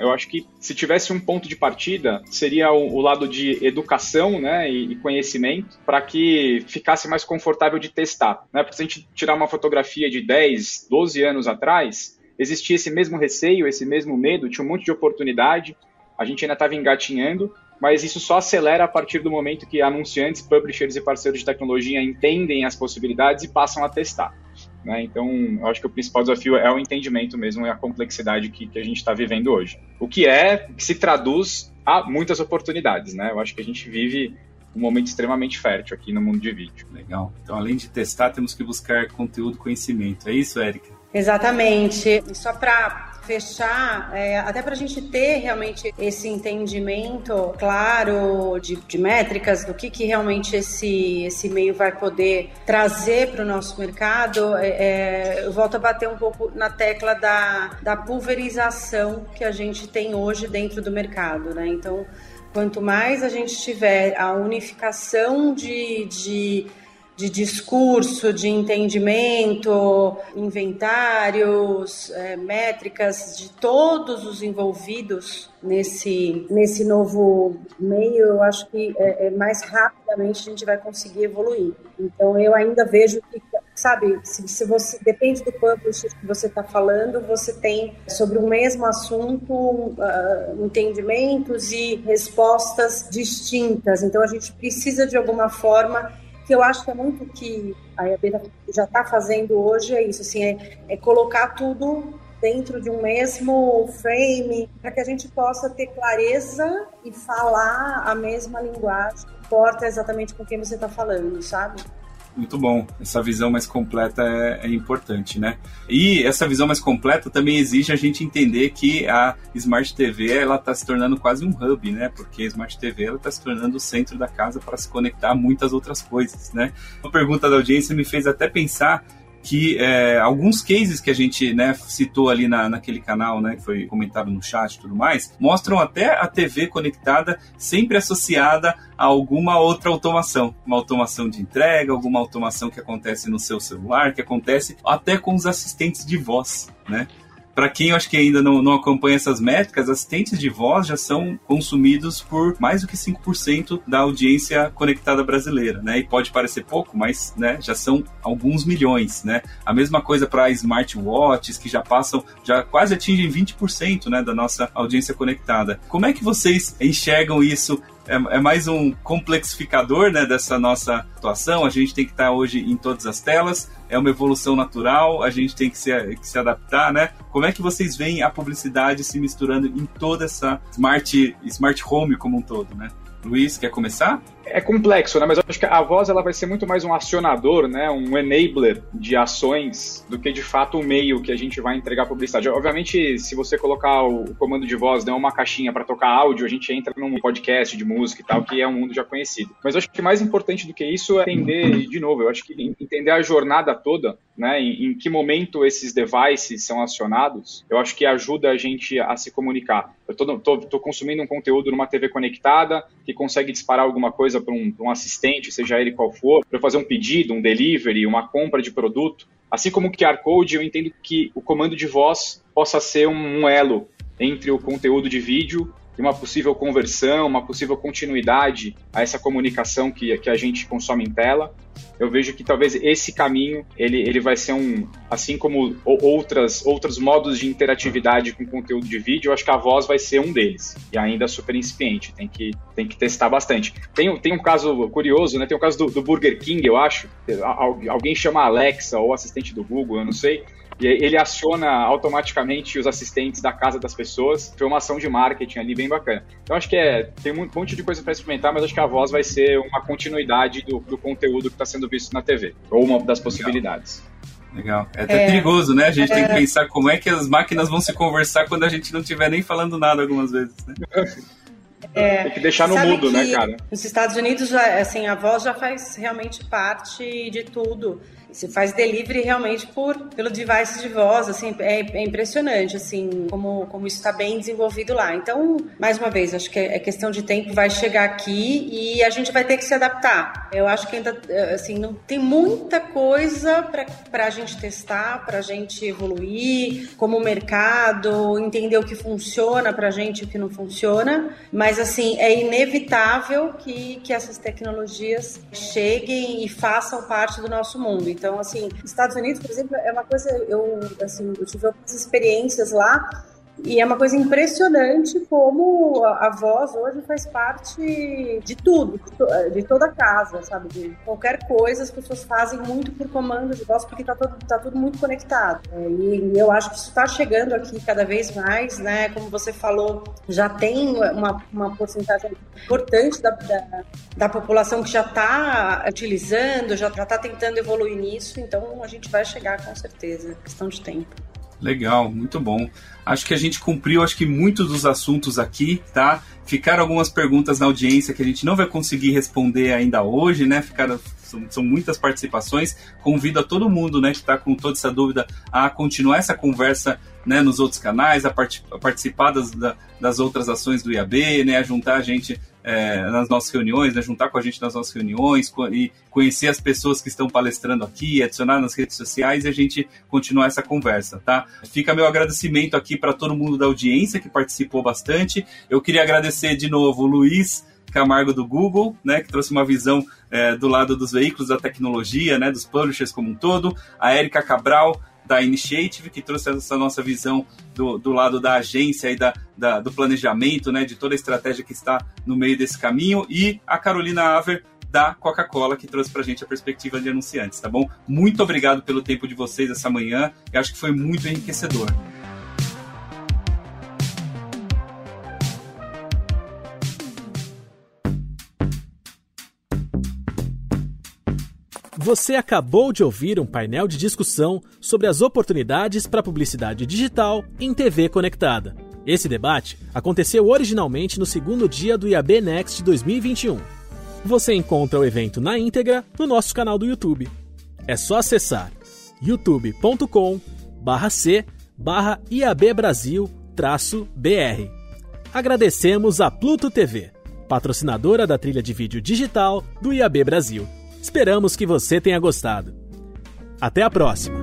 eu acho que se tivesse um ponto de partida, seria o, o lado de educação né, e, e conhecimento, para que ficasse mais confortável de testar. Né? Porque se a gente tirar uma fotografia de 10, 12 anos atrás, existia esse mesmo receio, esse mesmo medo, tinha um monte de oportunidade, a gente ainda estava engatinhando, mas isso só acelera a partir do momento que anunciantes, publishers e parceiros de tecnologia entendem as possibilidades e passam a testar. Né? Então, eu acho que o principal desafio é o entendimento mesmo e a complexidade que, que a gente está vivendo hoje. O que é, que se traduz a muitas oportunidades. Né? Eu acho que a gente vive um momento extremamente fértil aqui no mundo de vídeo. Legal. Então, além de testar, temos que buscar conteúdo, conhecimento. É isso, Érica? Exatamente. E só para fechar, é, até para a gente ter realmente esse entendimento claro de, de métricas do que, que realmente esse, esse meio vai poder trazer para o nosso mercado, é, é, eu volto a bater um pouco na tecla da, da pulverização que a gente tem hoje dentro do mercado, né? Então, quanto mais a gente tiver a unificação de, de de discurso, de entendimento, inventários, é, métricas de todos os envolvidos nesse, nesse novo meio, eu acho que é, é mais rapidamente a gente vai conseguir evoluir. Então, eu ainda vejo que sabe, se, se, você depende do publisher que você está falando, você tem sobre o mesmo assunto uh, entendimentos e respostas distintas. Então a gente precisa de alguma forma que eu acho que é muito que a IAB já está fazendo hoje é isso, assim, é, é colocar tudo dentro de um mesmo frame, para que a gente possa ter clareza e falar a mesma linguagem, importa exatamente com quem você está falando, sabe? Muito bom. Essa visão mais completa é, é, importante, né? E essa visão mais completa também exige a gente entender que a Smart TV ela está se tornando quase um hub, né? Porque a Smart TV ela está se tornando o centro da casa para se conectar a muitas outras coisas, né? Uma pergunta da audiência me fez até pensar que é, alguns cases que a gente né, citou ali na, naquele canal, né, que foi comentado no chat e tudo mais, mostram até a TV conectada sempre associada a alguma outra automação, uma automação de entrega, alguma automação que acontece no seu celular, que acontece até com os assistentes de voz, né? Para quem eu acho que ainda não, não acompanha essas métricas, assistentes de voz já são consumidos por mais do que 5% da audiência conectada brasileira, né? E pode parecer pouco, mas né, já são alguns milhões, né? A mesma coisa para smartwatches, que já passam, já quase atingem 20% né, da nossa audiência conectada. Como é que vocês enxergam isso é, é, mais um complexificador né, dessa nossa atuação. A gente tem que estar hoje em todas as telas, é uma evolução natural, a gente tem que se, que se adaptar, né? Como é que vocês veem a publicidade se misturando em toda essa smart, smart home como um todo, né? Luiz, quer começar? É complexo, né? Mas eu acho que a voz ela vai ser muito mais um acionador, né? Um enabler de ações do que de fato o meio que a gente vai entregar publicidade. Obviamente, se você colocar o comando de voz, né, uma caixinha para tocar áudio, a gente entra num podcast de música e tal, que é um mundo já conhecido. Mas eu acho que mais importante do que isso é entender, de novo, eu acho que entender a jornada toda, né? Em, em que momento esses devices são acionados, eu acho que ajuda a gente a se comunicar. Eu tô, tô, tô consumindo um conteúdo numa TV conectada que consegue disparar alguma coisa coisa para um, um, assistente, seja ele qual for, para fazer um pedido, um delivery, uma compra de produto. Assim como o QR Code, eu entendo que o comando de voz possa ser um, um elo entre o conteúdo de vídeo e uma possível conversão, uma possível continuidade a essa comunicação que, que a gente consome em tela. Eu vejo que talvez esse caminho ele, ele vai ser um, assim como outras outros modos de interatividade com conteúdo de vídeo, eu acho que a voz vai ser um deles e ainda super incipiente. Tem que tem que testar bastante. Tem, tem um caso curioso, né? Tem o um caso do, do Burger King, eu acho. Alguém chama Alexa ou assistente do Google, eu não sei e ele aciona automaticamente os assistentes da casa das pessoas. Foi uma ação de marketing ali bem bacana. Então acho que é, tem um monte de coisa para experimentar, mas acho que a voz vai ser uma continuidade do, do conteúdo que está sendo visto na TV, ou uma das possibilidades. Legal. É até é, perigoso, né? A gente é... tem que pensar como é que as máquinas vão se conversar quando a gente não estiver nem falando nada algumas vezes, né? É, tem que deixar no mudo, né, cara? Nos Estados Unidos, assim, a voz já faz realmente parte de tudo. Você faz delivery realmente por pelo device de voz, assim, é, é impressionante, assim, como, como isso está bem desenvolvido lá. Então, mais uma vez, acho que é, é questão de tempo, vai chegar aqui e a gente vai ter que se adaptar. Eu acho que ainda, assim, não tem muita coisa para a gente testar, para a gente evoluir, como mercado, entender o que funciona para a gente e o que não funciona, mas, assim, é inevitável que, que essas tecnologias cheguem e façam parte do nosso mundo. Então, assim, Estados Unidos, por exemplo, é uma coisa, eu, assim, eu tive algumas experiências lá e é uma coisa impressionante como a, voz hoje faz parte de tudo, de, toda a casa, sabe? De qualquer coisa, as pessoas fazem muito por comando de voz, porque está tá tudo muito conectado. É, e, eu acho que isso está chegando aqui cada vez mais, né? Como você falou, já tem uma, uma porcentagem importante da, da, da população que já está utilizando, já está tentando evoluir nisso, então a gente vai chegar com certeza, questão de tempo. Legal, muito bom. Acho que a gente cumpriu, acho que muitos dos assuntos aqui, tá? Ficaram algumas perguntas na audiência que a gente não vai conseguir responder ainda hoje, né? Ficaram são, são, muitas participações. Convido a todo mundo, né, que está com toda essa dúvida, a continuar essa conversa né, nos outros canais, a, part, a participar das, da, das outras ações do IAB, né, a juntar a gente é, nas nossas reuniões, né, juntar com a gente nas nossas reuniões co e conhecer as pessoas que estão palestrando aqui, adicionar nas redes sociais e a gente continuar essa conversa, tá? Fica meu agradecimento aqui para todo mundo da audiência que participou bastante. Eu queria agradecer de novo o Luiz Camargo do Google, né, que trouxe uma visão é, do lado dos veículos da tecnologia, né, dos publishers como um todo, a Érica Cabral da Initiative, que trouxe essa nossa visão do, do lado da agência e da, da, do planejamento, né, de toda a estratégia que está no meio desse caminho, e a Carolina Aver da Coca-Cola, que trouxe para a gente a perspectiva de anunciantes, tá bom? Muito obrigado pelo tempo de vocês essa manhã, eu acho que foi muito enriquecedor. Você acabou de ouvir um painel de discussão sobre as oportunidades para publicidade digital em TV conectada. Esse debate aconteceu originalmente no segundo dia do IAB Next 2021. Você encontra o evento na íntegra no nosso canal do YouTube. É só acessar youtube.com c IAB Brasil BR. Agradecemos a Pluto TV, patrocinadora da trilha de vídeo digital do IAB Brasil. Esperamos que você tenha gostado. Até a próxima!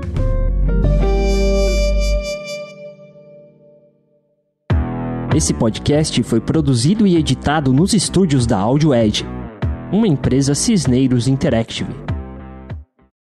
Esse podcast foi produzido e editado nos estúdios da Audio Edge, uma empresa Cisneiros Interactive.